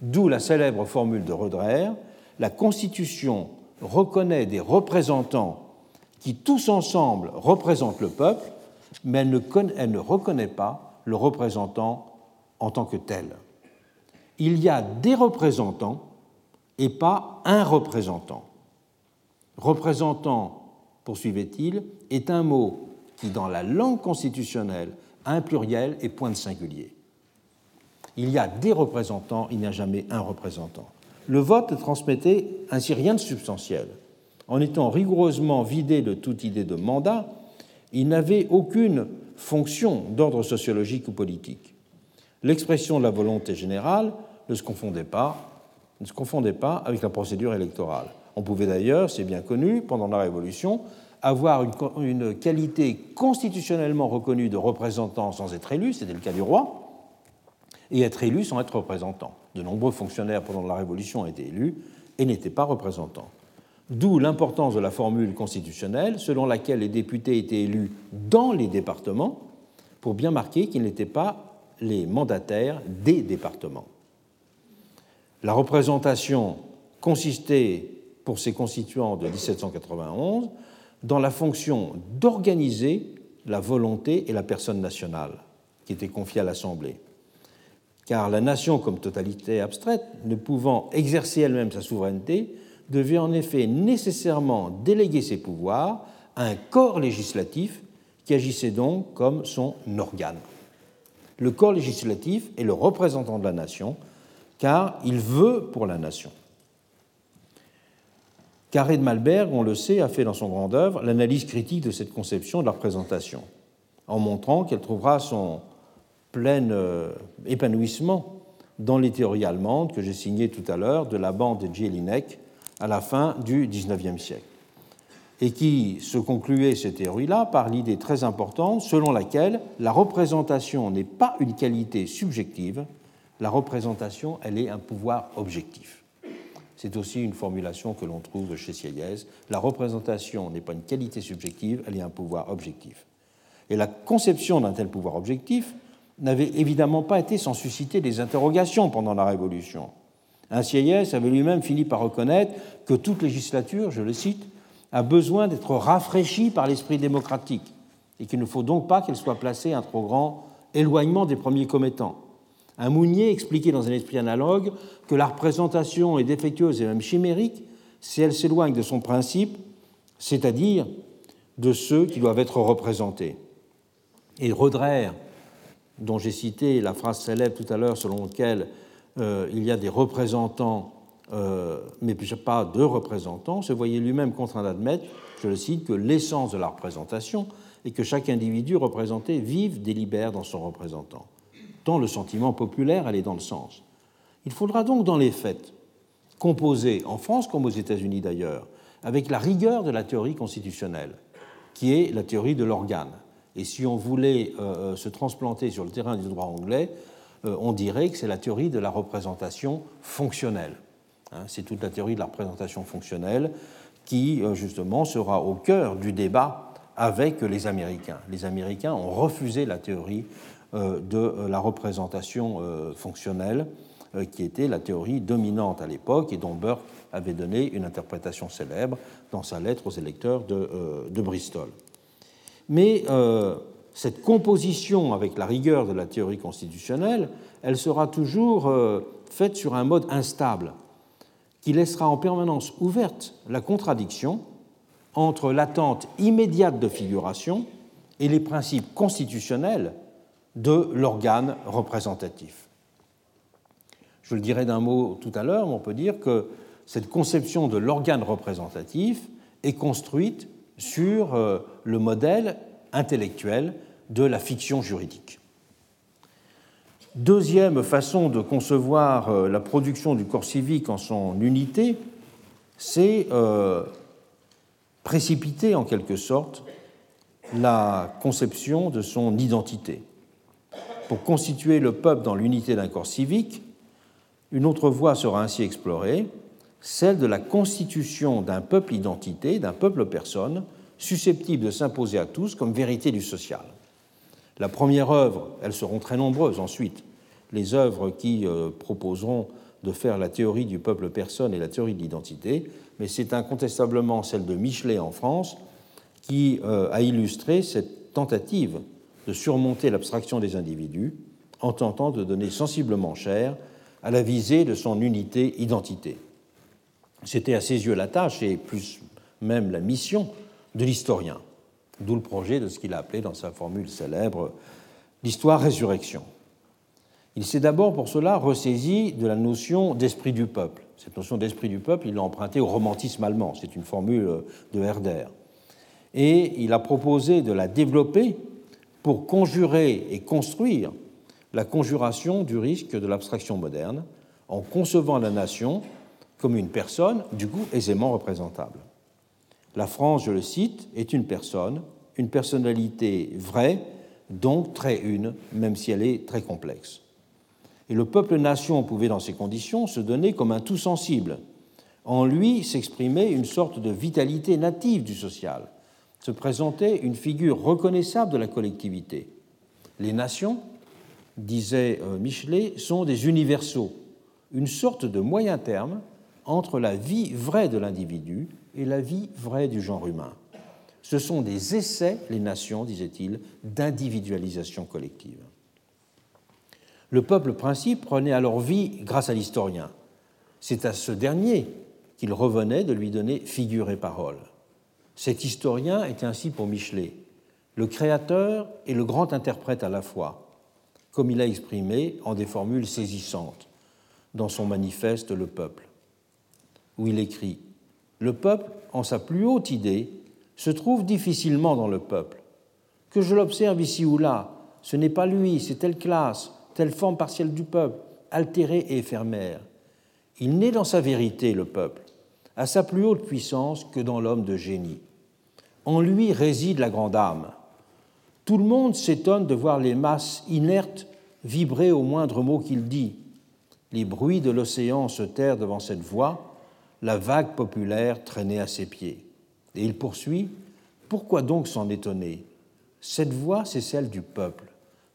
D'où la célèbre formule de Roederer la Constitution reconnaît des représentants qui tous ensemble représentent le peuple, mais elle ne, elle ne reconnaît pas le représentant en tant que tel. Il y a des représentants et pas un représentant. Représentant, poursuivait-il, est un mot qui, dans la langue constitutionnelle, un pluriel et point de singulier. Il y a des représentants, il n'y a jamais un représentant. Le vote transmettait ainsi rien de substantiel. En étant rigoureusement vidé de toute idée de mandat, il n'avait aucune fonction d'ordre sociologique ou politique. L'expression de la volonté générale ne se confondait pas, ne se confondait pas avec la procédure électorale. On pouvait d'ailleurs, c'est bien connu, pendant la Révolution, avoir une, qualité constitutionnellement reconnue de représentant sans être élu, c'était le cas du roi, et être élu sans être représentant. De nombreux fonctionnaires pendant la Révolution ont été élus et n'étaient pas représentants. D'où l'importance de la formule constitutionnelle selon laquelle les députés étaient élus dans les départements pour bien marquer qu'ils n'étaient pas les mandataires des départements. La représentation consistait pour ses constituants de 1791 dans la fonction d'organiser la volonté et la personne nationale qui était confiée à l'Assemblée. Car la nation comme totalité abstraite, ne pouvant exercer elle-même sa souveraineté, devait en effet nécessairement déléguer ses pouvoirs à un corps législatif qui agissait donc comme son organe. Le corps législatif est le représentant de la nation, car il veut pour la nation. Carré de Malberg, on le sait, a fait dans son grand œuvre l'analyse critique de cette conception de la représentation, en montrant qu'elle trouvera son plein euh, épanouissement dans les théories allemandes que j'ai signées tout à l'heure de la bande de Jelinek à la fin du XIXe siècle, et qui se concluait ces théories-là par l'idée très importante selon laquelle la représentation n'est pas une qualité subjective, la représentation, elle est un pouvoir objectif. C'est aussi une formulation que l'on trouve chez Sieyès. La représentation n'est pas une qualité subjective, elle est un pouvoir objectif. Et la conception d'un tel pouvoir objectif n'avait évidemment pas été sans susciter des interrogations pendant la Révolution. Un Sieyès avait lui-même fini par reconnaître que toute législature, je le cite, a besoin d'être rafraîchie par l'esprit démocratique et qu'il ne faut donc pas qu'elle soit placée à un trop grand éloignement des premiers commettants. Un Mounier expliquait dans un esprit analogue que la représentation est défectueuse et même chimérique si elle s'éloigne de son principe, c'est-à-dire de ceux qui doivent être représentés. Et Rodrer, dont j'ai cité la phrase célèbre tout à l'heure selon laquelle euh, il y a des représentants, euh, mais pas de représentants, se voyait lui-même contraint d'admettre, je le cite, que l'essence de la représentation est que chaque individu représenté vive, délibère dans son représentant tant le sentiment populaire allait dans le sens. Il faudra donc, dans les faits, composer, en France comme aux États-Unis d'ailleurs, avec la rigueur de la théorie constitutionnelle, qui est la théorie de l'organe. Et si on voulait euh, euh, se transplanter sur le terrain du droit anglais, euh, on dirait que c'est la théorie de la représentation fonctionnelle. Hein, c'est toute la théorie de la représentation fonctionnelle qui, justement, sera au cœur du débat avec les Américains. Les Américains ont refusé la théorie de euh, la représentation euh, fonctionnelle, qui était la théorie dominante à l'époque et dont Burke avait donné une interprétation célèbre dans sa lettre aux électeurs de Bristol. Mais cette composition avec la rigueur de la théorie constitutionnelle, elle sera toujours faite sur un mode instable, qui laissera en permanence ouverte la contradiction entre l'attente immédiate de figuration et les principes constitutionnels de l'organe représentatif. Je le dirai d'un mot tout à l'heure, mais on peut dire que cette conception de l'organe représentatif est construite sur euh, le modèle intellectuel de la fiction juridique. Deuxième façon de concevoir euh, la production du corps civique en son unité, c'est euh, précipiter en quelque sorte la conception de son identité. Pour constituer le peuple dans l'unité d'un corps civique, une autre voie sera ainsi explorée, celle de la constitution d'un peuple identité, d'un peuple personne, susceptible de s'imposer à tous comme vérité du social. La première œuvre, elles seront très nombreuses ensuite, les œuvres qui euh, proposeront de faire la théorie du peuple personne et la théorie de l'identité, mais c'est incontestablement celle de Michelet en France qui euh, a illustré cette tentative de surmonter l'abstraction des individus en tentant de donner sensiblement chair à la visée de son unité identité. C'était à ses yeux la tâche et plus même la mission de l'historien, d'où le projet de ce qu'il a appelé dans sa formule célèbre l'histoire-résurrection. Il s'est d'abord pour cela ressaisi de la notion d'esprit du peuple. Cette notion d'esprit du peuple, il l'a empruntée au romantisme allemand, c'est une formule de Herder. Et il a proposé de la développer pour conjurer et construire la conjuration du risque de l'abstraction moderne en concevant la nation comme une personne, du coup aisément représentable. La France, je le cite, est une personne, une personnalité vraie, donc très une, même si elle est très complexe. Et le peuple-nation pouvait, dans ces conditions, se donner comme un tout sensible. En lui s'exprimait une sorte de vitalité native du social, se présentait une figure reconnaissable de la collectivité. Les nations, disait euh, Michelet, sont des universaux, une sorte de moyen terme entre la vie vraie de l'individu et la vie vraie du genre humain. Ce sont des essais, les nations, disait-il, d'individualisation collective. Le peuple principe prenait alors vie grâce à l'historien. C'est à ce dernier qu'il revenait de lui donner figure et parole. Cet historien est ainsi pour Michelet le créateur et le grand interprète à la fois, comme il a exprimé en des formules saisissantes dans son manifeste Le peuple où il écrit Le peuple, en sa plus haute idée, se trouve difficilement dans le peuple. Que je l'observe ici ou là, ce n'est pas lui, c'est telle classe, telle forme partielle du peuple, altérée et éphémère. Il n'est dans sa vérité, le peuple, à sa plus haute puissance que dans l'homme de génie. En lui réside la grande âme. Tout le monde s'étonne de voir les masses inertes vibrer au moindre mot qu'il dit. Les bruits de l'océan se tairent devant cette voix, la vague populaire traînait à ses pieds. Et il poursuit Pourquoi donc s'en étonner? Cette voix, c'est celle du peuple.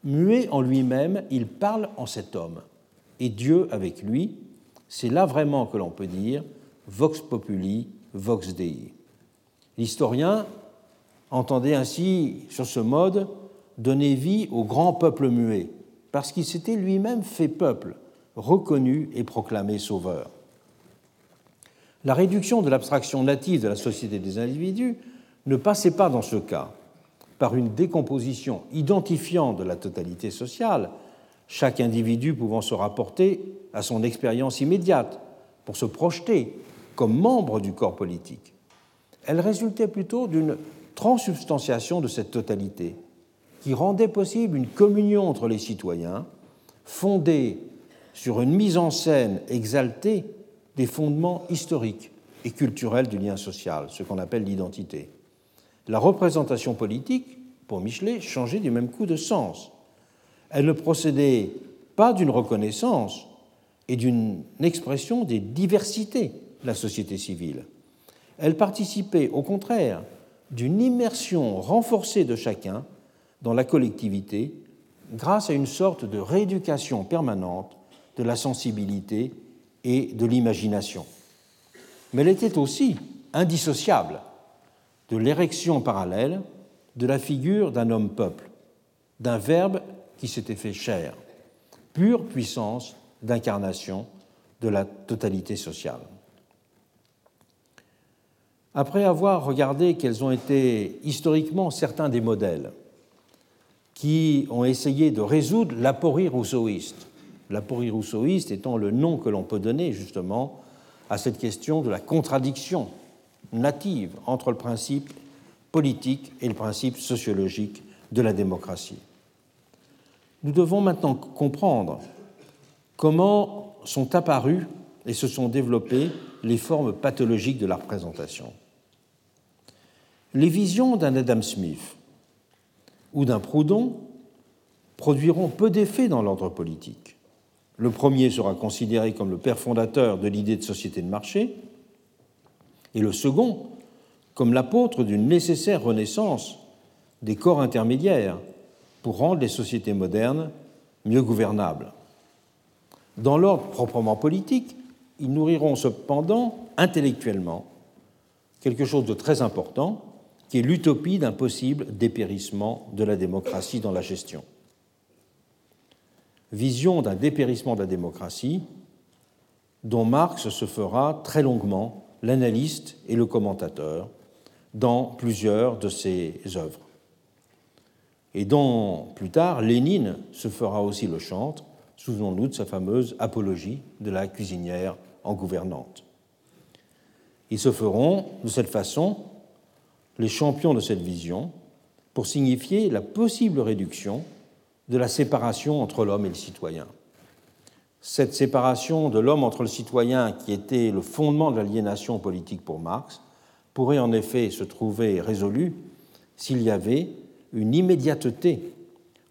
Muet en lui-même, il parle en cet homme. Et Dieu avec lui, c'est là vraiment que l'on peut dire Vox populi, vox dei. L'historien entendait ainsi, sur ce mode, donner vie au grand peuple muet, parce qu'il s'était lui-même fait peuple, reconnu et proclamé sauveur. La réduction de l'abstraction native de la société des individus ne passait pas dans ce cas par une décomposition identifiant de la totalité sociale, chaque individu pouvant se rapporter à son expérience immédiate pour se projeter comme membre du corps politique. Elle résultait plutôt d'une transubstantiation de cette totalité qui rendait possible une communion entre les citoyens fondée sur une mise en scène exaltée des fondements historiques et culturels du lien social, ce qu'on appelle l'identité. La représentation politique, pour Michelet, changeait du même coup de sens. Elle ne procédait pas d'une reconnaissance et d'une expression des diversités la société civile. Elle participait, au contraire, d'une immersion renforcée de chacun dans la collectivité grâce à une sorte de rééducation permanente de la sensibilité et de l'imagination. Mais elle était aussi indissociable de l'érection parallèle de la figure d'un homme-peuple, d'un verbe qui s'était fait chair, pure puissance d'incarnation de la totalité sociale. Après avoir regardé quels ont été historiquement certains des modèles qui ont essayé de résoudre l'aporie rousseauiste L'aporie rousseauiste étant le nom que l'on peut donner justement à cette question de la contradiction native entre le principe politique et le principe sociologique de la démocratie. Nous devons maintenant comprendre comment sont apparues et se sont développées les formes pathologiques de la représentation. Les visions d'un Adam Smith ou d'un Proudhon produiront peu d'effets dans l'ordre politique. Le premier sera considéré comme le père fondateur de l'idée de société de marché, et le second comme l'apôtre d'une nécessaire renaissance des corps intermédiaires pour rendre les sociétés modernes mieux gouvernables. Dans l'ordre proprement politique, ils nourriront cependant intellectuellement quelque chose de très important, qui est l'utopie d'un possible dépérissement de la démocratie dans la gestion. Vision d'un dépérissement de la démocratie dont Marx se fera très longuement l'analyste et le commentateur dans plusieurs de ses œuvres. Et dont plus tard, Lénine se fera aussi le chantre, souvenons-nous de sa fameuse apologie de la cuisinière en gouvernante. Ils se feront de cette façon les champions de cette vision pour signifier la possible réduction de la séparation entre l'homme et le citoyen. Cette séparation de l'homme entre le citoyen, qui était le fondement de l'aliénation politique pour Marx, pourrait en effet se trouver résolue s'il y avait une immédiateté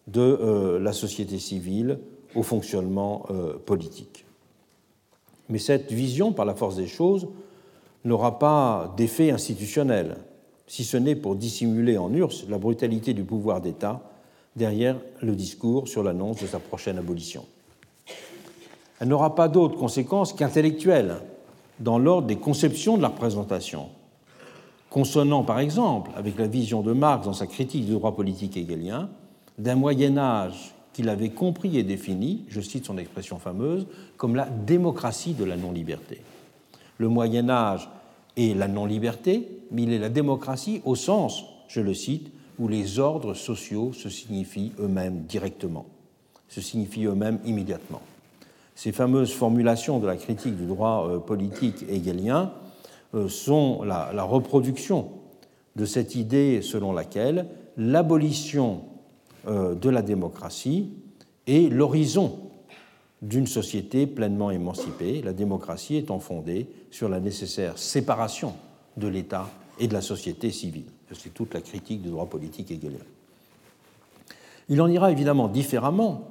de euh, la société civile au fonctionnement euh, politique. Mais cette vision, par la force des choses, n'aura pas d'effet institutionnel, si ce n'est pour dissimuler en URSS la brutalité du pouvoir d'État derrière le discours sur l'annonce de sa prochaine abolition. Elle n'aura pas d'autres conséquences qu'intellectuelles dans l'ordre des conceptions de la représentation, consonnant par exemple avec la vision de Marx dans sa critique du droit politique hegelien d'un Moyen Âge qu'il avait compris et défini, je cite son expression fameuse, comme la démocratie de la non-liberté. Le Moyen Âge est la non-liberté, mais il est la démocratie au sens, je le cite, où les ordres sociaux se signifient eux-mêmes directement, se signifient eux-mêmes immédiatement. Ces fameuses formulations de la critique du droit euh, politique hegelien euh, sont la, la reproduction de cette idée selon laquelle l'abolition euh, de la démocratie est l'horizon d'une société pleinement émancipée, la démocratie étant fondée sur la nécessaire séparation de l'État et de la société civile. C'est toute la critique du droit politique hegelien. Il en ira évidemment différemment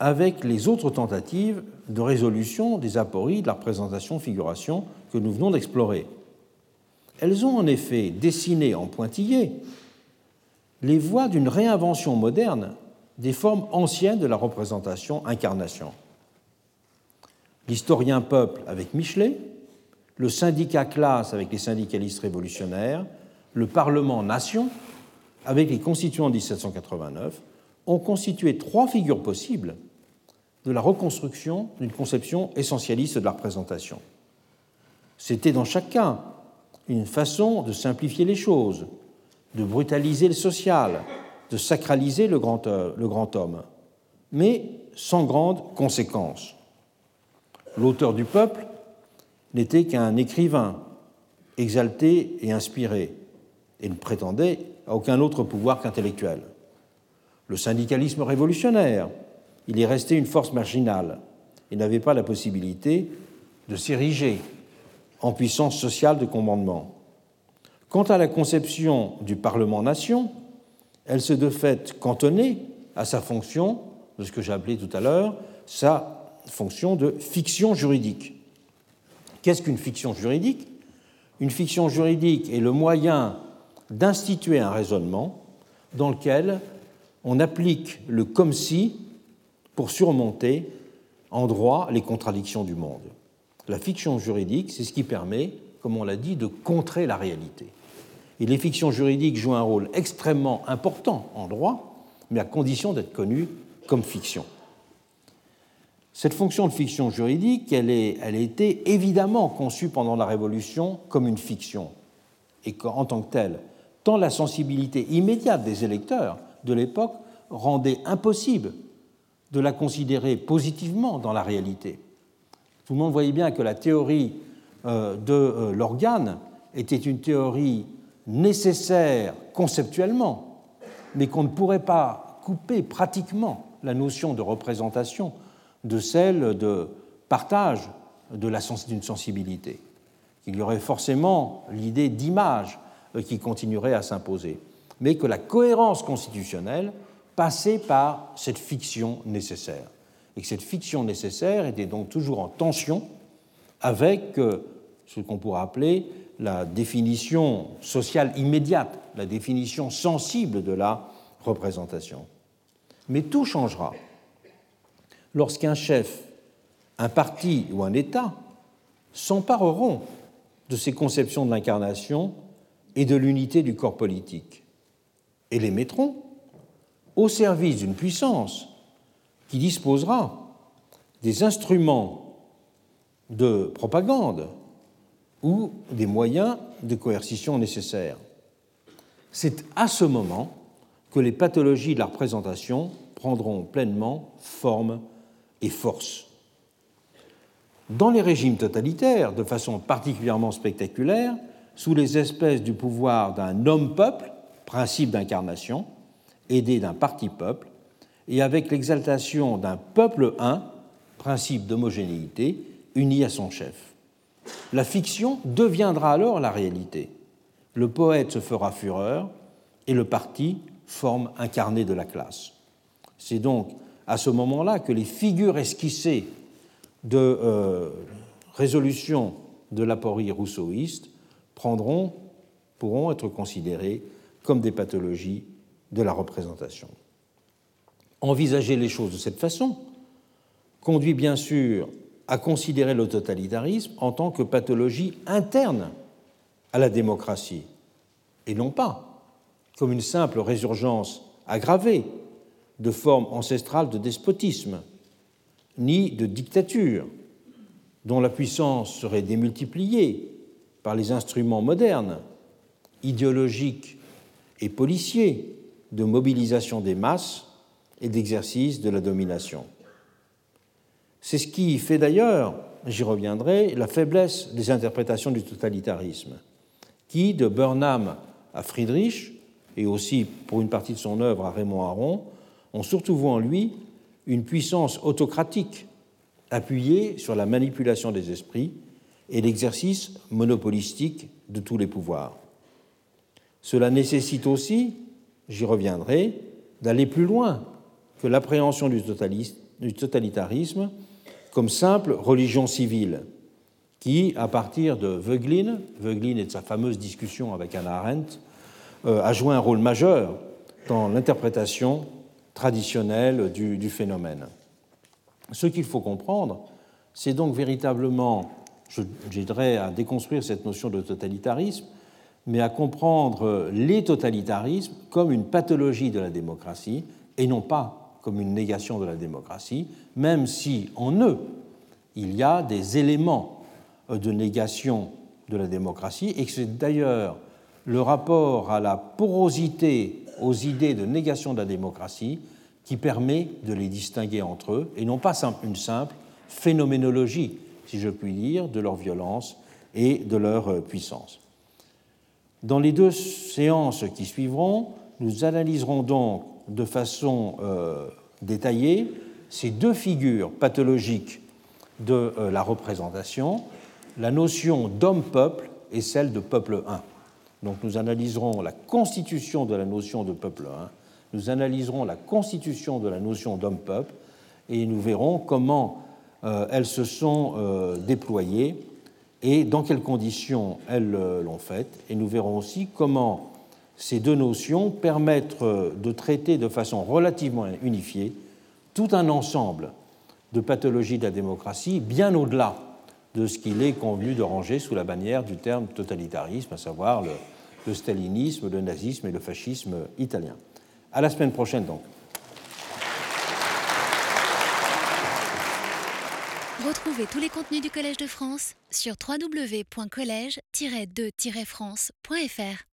avec les autres tentatives de résolution des apories de la représentation-figuration que nous venons d'explorer. Elles ont en effet dessiné en pointillé les voies d'une réinvention moderne des formes anciennes de la représentation-incarnation. L'historien peuple avec Michelet, le syndicat classe avec les syndicalistes révolutionnaires, le Parlement nation avec les constituants de 1789 ont constitué trois figures possibles de la reconstruction d'une conception essentialiste de la représentation. C'était dans chaque cas une façon de simplifier les choses, de brutaliser le social, de sacraliser le grand, euh, le grand homme, mais sans grande conséquence. L'auteur du peuple n'était qu'un écrivain exalté et inspiré, et ne prétendait à aucun autre pouvoir qu'intellectuel. Le syndicalisme révolutionnaire, il est resté une force marginale et n'avait pas la possibilité de s'ériger en puissance sociale de commandement. Quant à la conception du Parlement-nation, elle se de fait cantonnée à sa fonction, de ce que j'ai appelé tout à l'heure, sa fonction de fiction juridique. Qu'est-ce qu'une fiction juridique? Une fiction juridique est le moyen d'instituer un raisonnement dans lequel on applique le comme si pour surmonter en droit les contradictions du monde. La fiction juridique, c'est ce qui permet, comme on l'a dit, de contrer la réalité. Et les fictions juridiques jouent un rôle extrêmement important en droit, mais à condition d'être connues comme fiction. Cette fonction de fiction juridique, elle, a été évidemment conçue pendant la Révolution comme une fiction, et en tant que telle, tant la sensibilité immédiate des électeurs de l'époque rendait impossible de la considérer positivement dans la réalité. Tout le monde voyait bien que la théorie de l'organe était une théorie nécessaire conceptuellement, mais qu'on ne pourrait pas couper pratiquement la notion de représentation de celle de partage d'une sensibilité. Il y aurait forcément l'idée d'image euh, qui continuerait à s'imposer, mais que la cohérence constitutionnelle passait par cette fiction nécessaire, et que cette fiction nécessaire était donc toujours en tension avec euh, ce qu'on pourrait appeler la définition sociale immédiate, la définition sensible de la représentation. Mais tout changera lorsqu'un chef, un parti ou un État s'empareront de ces conceptions de l'incarnation et de l'unité du corps politique et les mettront au service d'une puissance qui disposera des instruments de propagande ou des moyens de coercition nécessaires. C'est à ce moment que les pathologies de la représentation prendront pleinement forme et force. Dans les régimes totalitaires, de façon particulièrement spectaculaire, sous les espèces du pouvoir d'un homme-peuple, principe d'incarnation, aidé d'un parti-peuple, et avec l'exaltation d'un peuple un, principe d'homogénéité, uni à son chef. La fiction deviendra alors la réalité. Le poète se fera fureur et le parti forme incarné de la classe. C'est donc à ce moment-là que les figures esquissées de euh, résolution de l'aporie rousseauiste pourront être considérées comme des pathologies de la représentation. Envisager les choses de cette façon conduit bien sûr à considérer le totalitarisme en tant que pathologie interne à la démocratie, et non pas comme une simple résurgence aggravée de formes ancestrales de despotisme, ni de dictature, dont la puissance serait démultipliée par les instruments modernes, idéologiques et policiers, de mobilisation des masses et d'exercice de la domination. C'est ce qui fait d'ailleurs, j'y reviendrai, la faiblesse des interprétations du totalitarisme, qui, de Burnham à Friedrich, et aussi pour une partie de son œuvre à Raymond Aron, ont surtout vu en lui une puissance autocratique appuyée sur la manipulation des esprits et l'exercice monopolistique de tous les pouvoirs. Cela nécessite aussi, j'y reviendrai, d'aller plus loin que l'appréhension du, totalitarisme comme simple religion civile, qui, à partir de Veuglin, Veuglin et de sa fameuse discussion avec Anna Arendt, euh, a joué un rôle majeur dans l'interprétation traditionnelle du, phénomène. Ce qu'il faut comprendre, c'est donc véritablement, j'aiderai à déconstruire cette notion de totalitarisme, mais à comprendre les totalitarismes comme une pathologie de la démocratie et non pas comme une négation de la démocratie, même si en eux, il y a des éléments de négation de la démocratie et que c'est d'ailleurs le rapport à la porosité aux idées de négation de la démocratie qui permet de les distinguer entre eux et non pas une simple phénoménologie, si je puis dire, de leur violence et de leur euh, puissance. Dans les deux séances qui suivront, nous analyserons donc de façon euh, détaillée ces deux figures pathologiques de euh, la représentation, la notion d'homme-peuple et celle de peuple 1. Donc nous analyserons la constitution de la notion de peuple 1, nous analyserons la constitution de la notion d'homme-peuple et nous verrons comment euh, elles se sont euh, déployées et dans quelles conditions elles euh, l'ont fait. Et nous verrons aussi comment ces deux notions permettent de traiter de façon relativement unifiée tout un ensemble de pathologies de la démocratie, bien au-delà de ce qu'il est convenu de ranger sous la bannière du terme totalitarisme, à savoir le, le stalinisme, le nazisme et le fascisme italien. À la semaine prochaine donc. Retrouvez tous les contenus du Collège de France sur www.colège-2-france.fr.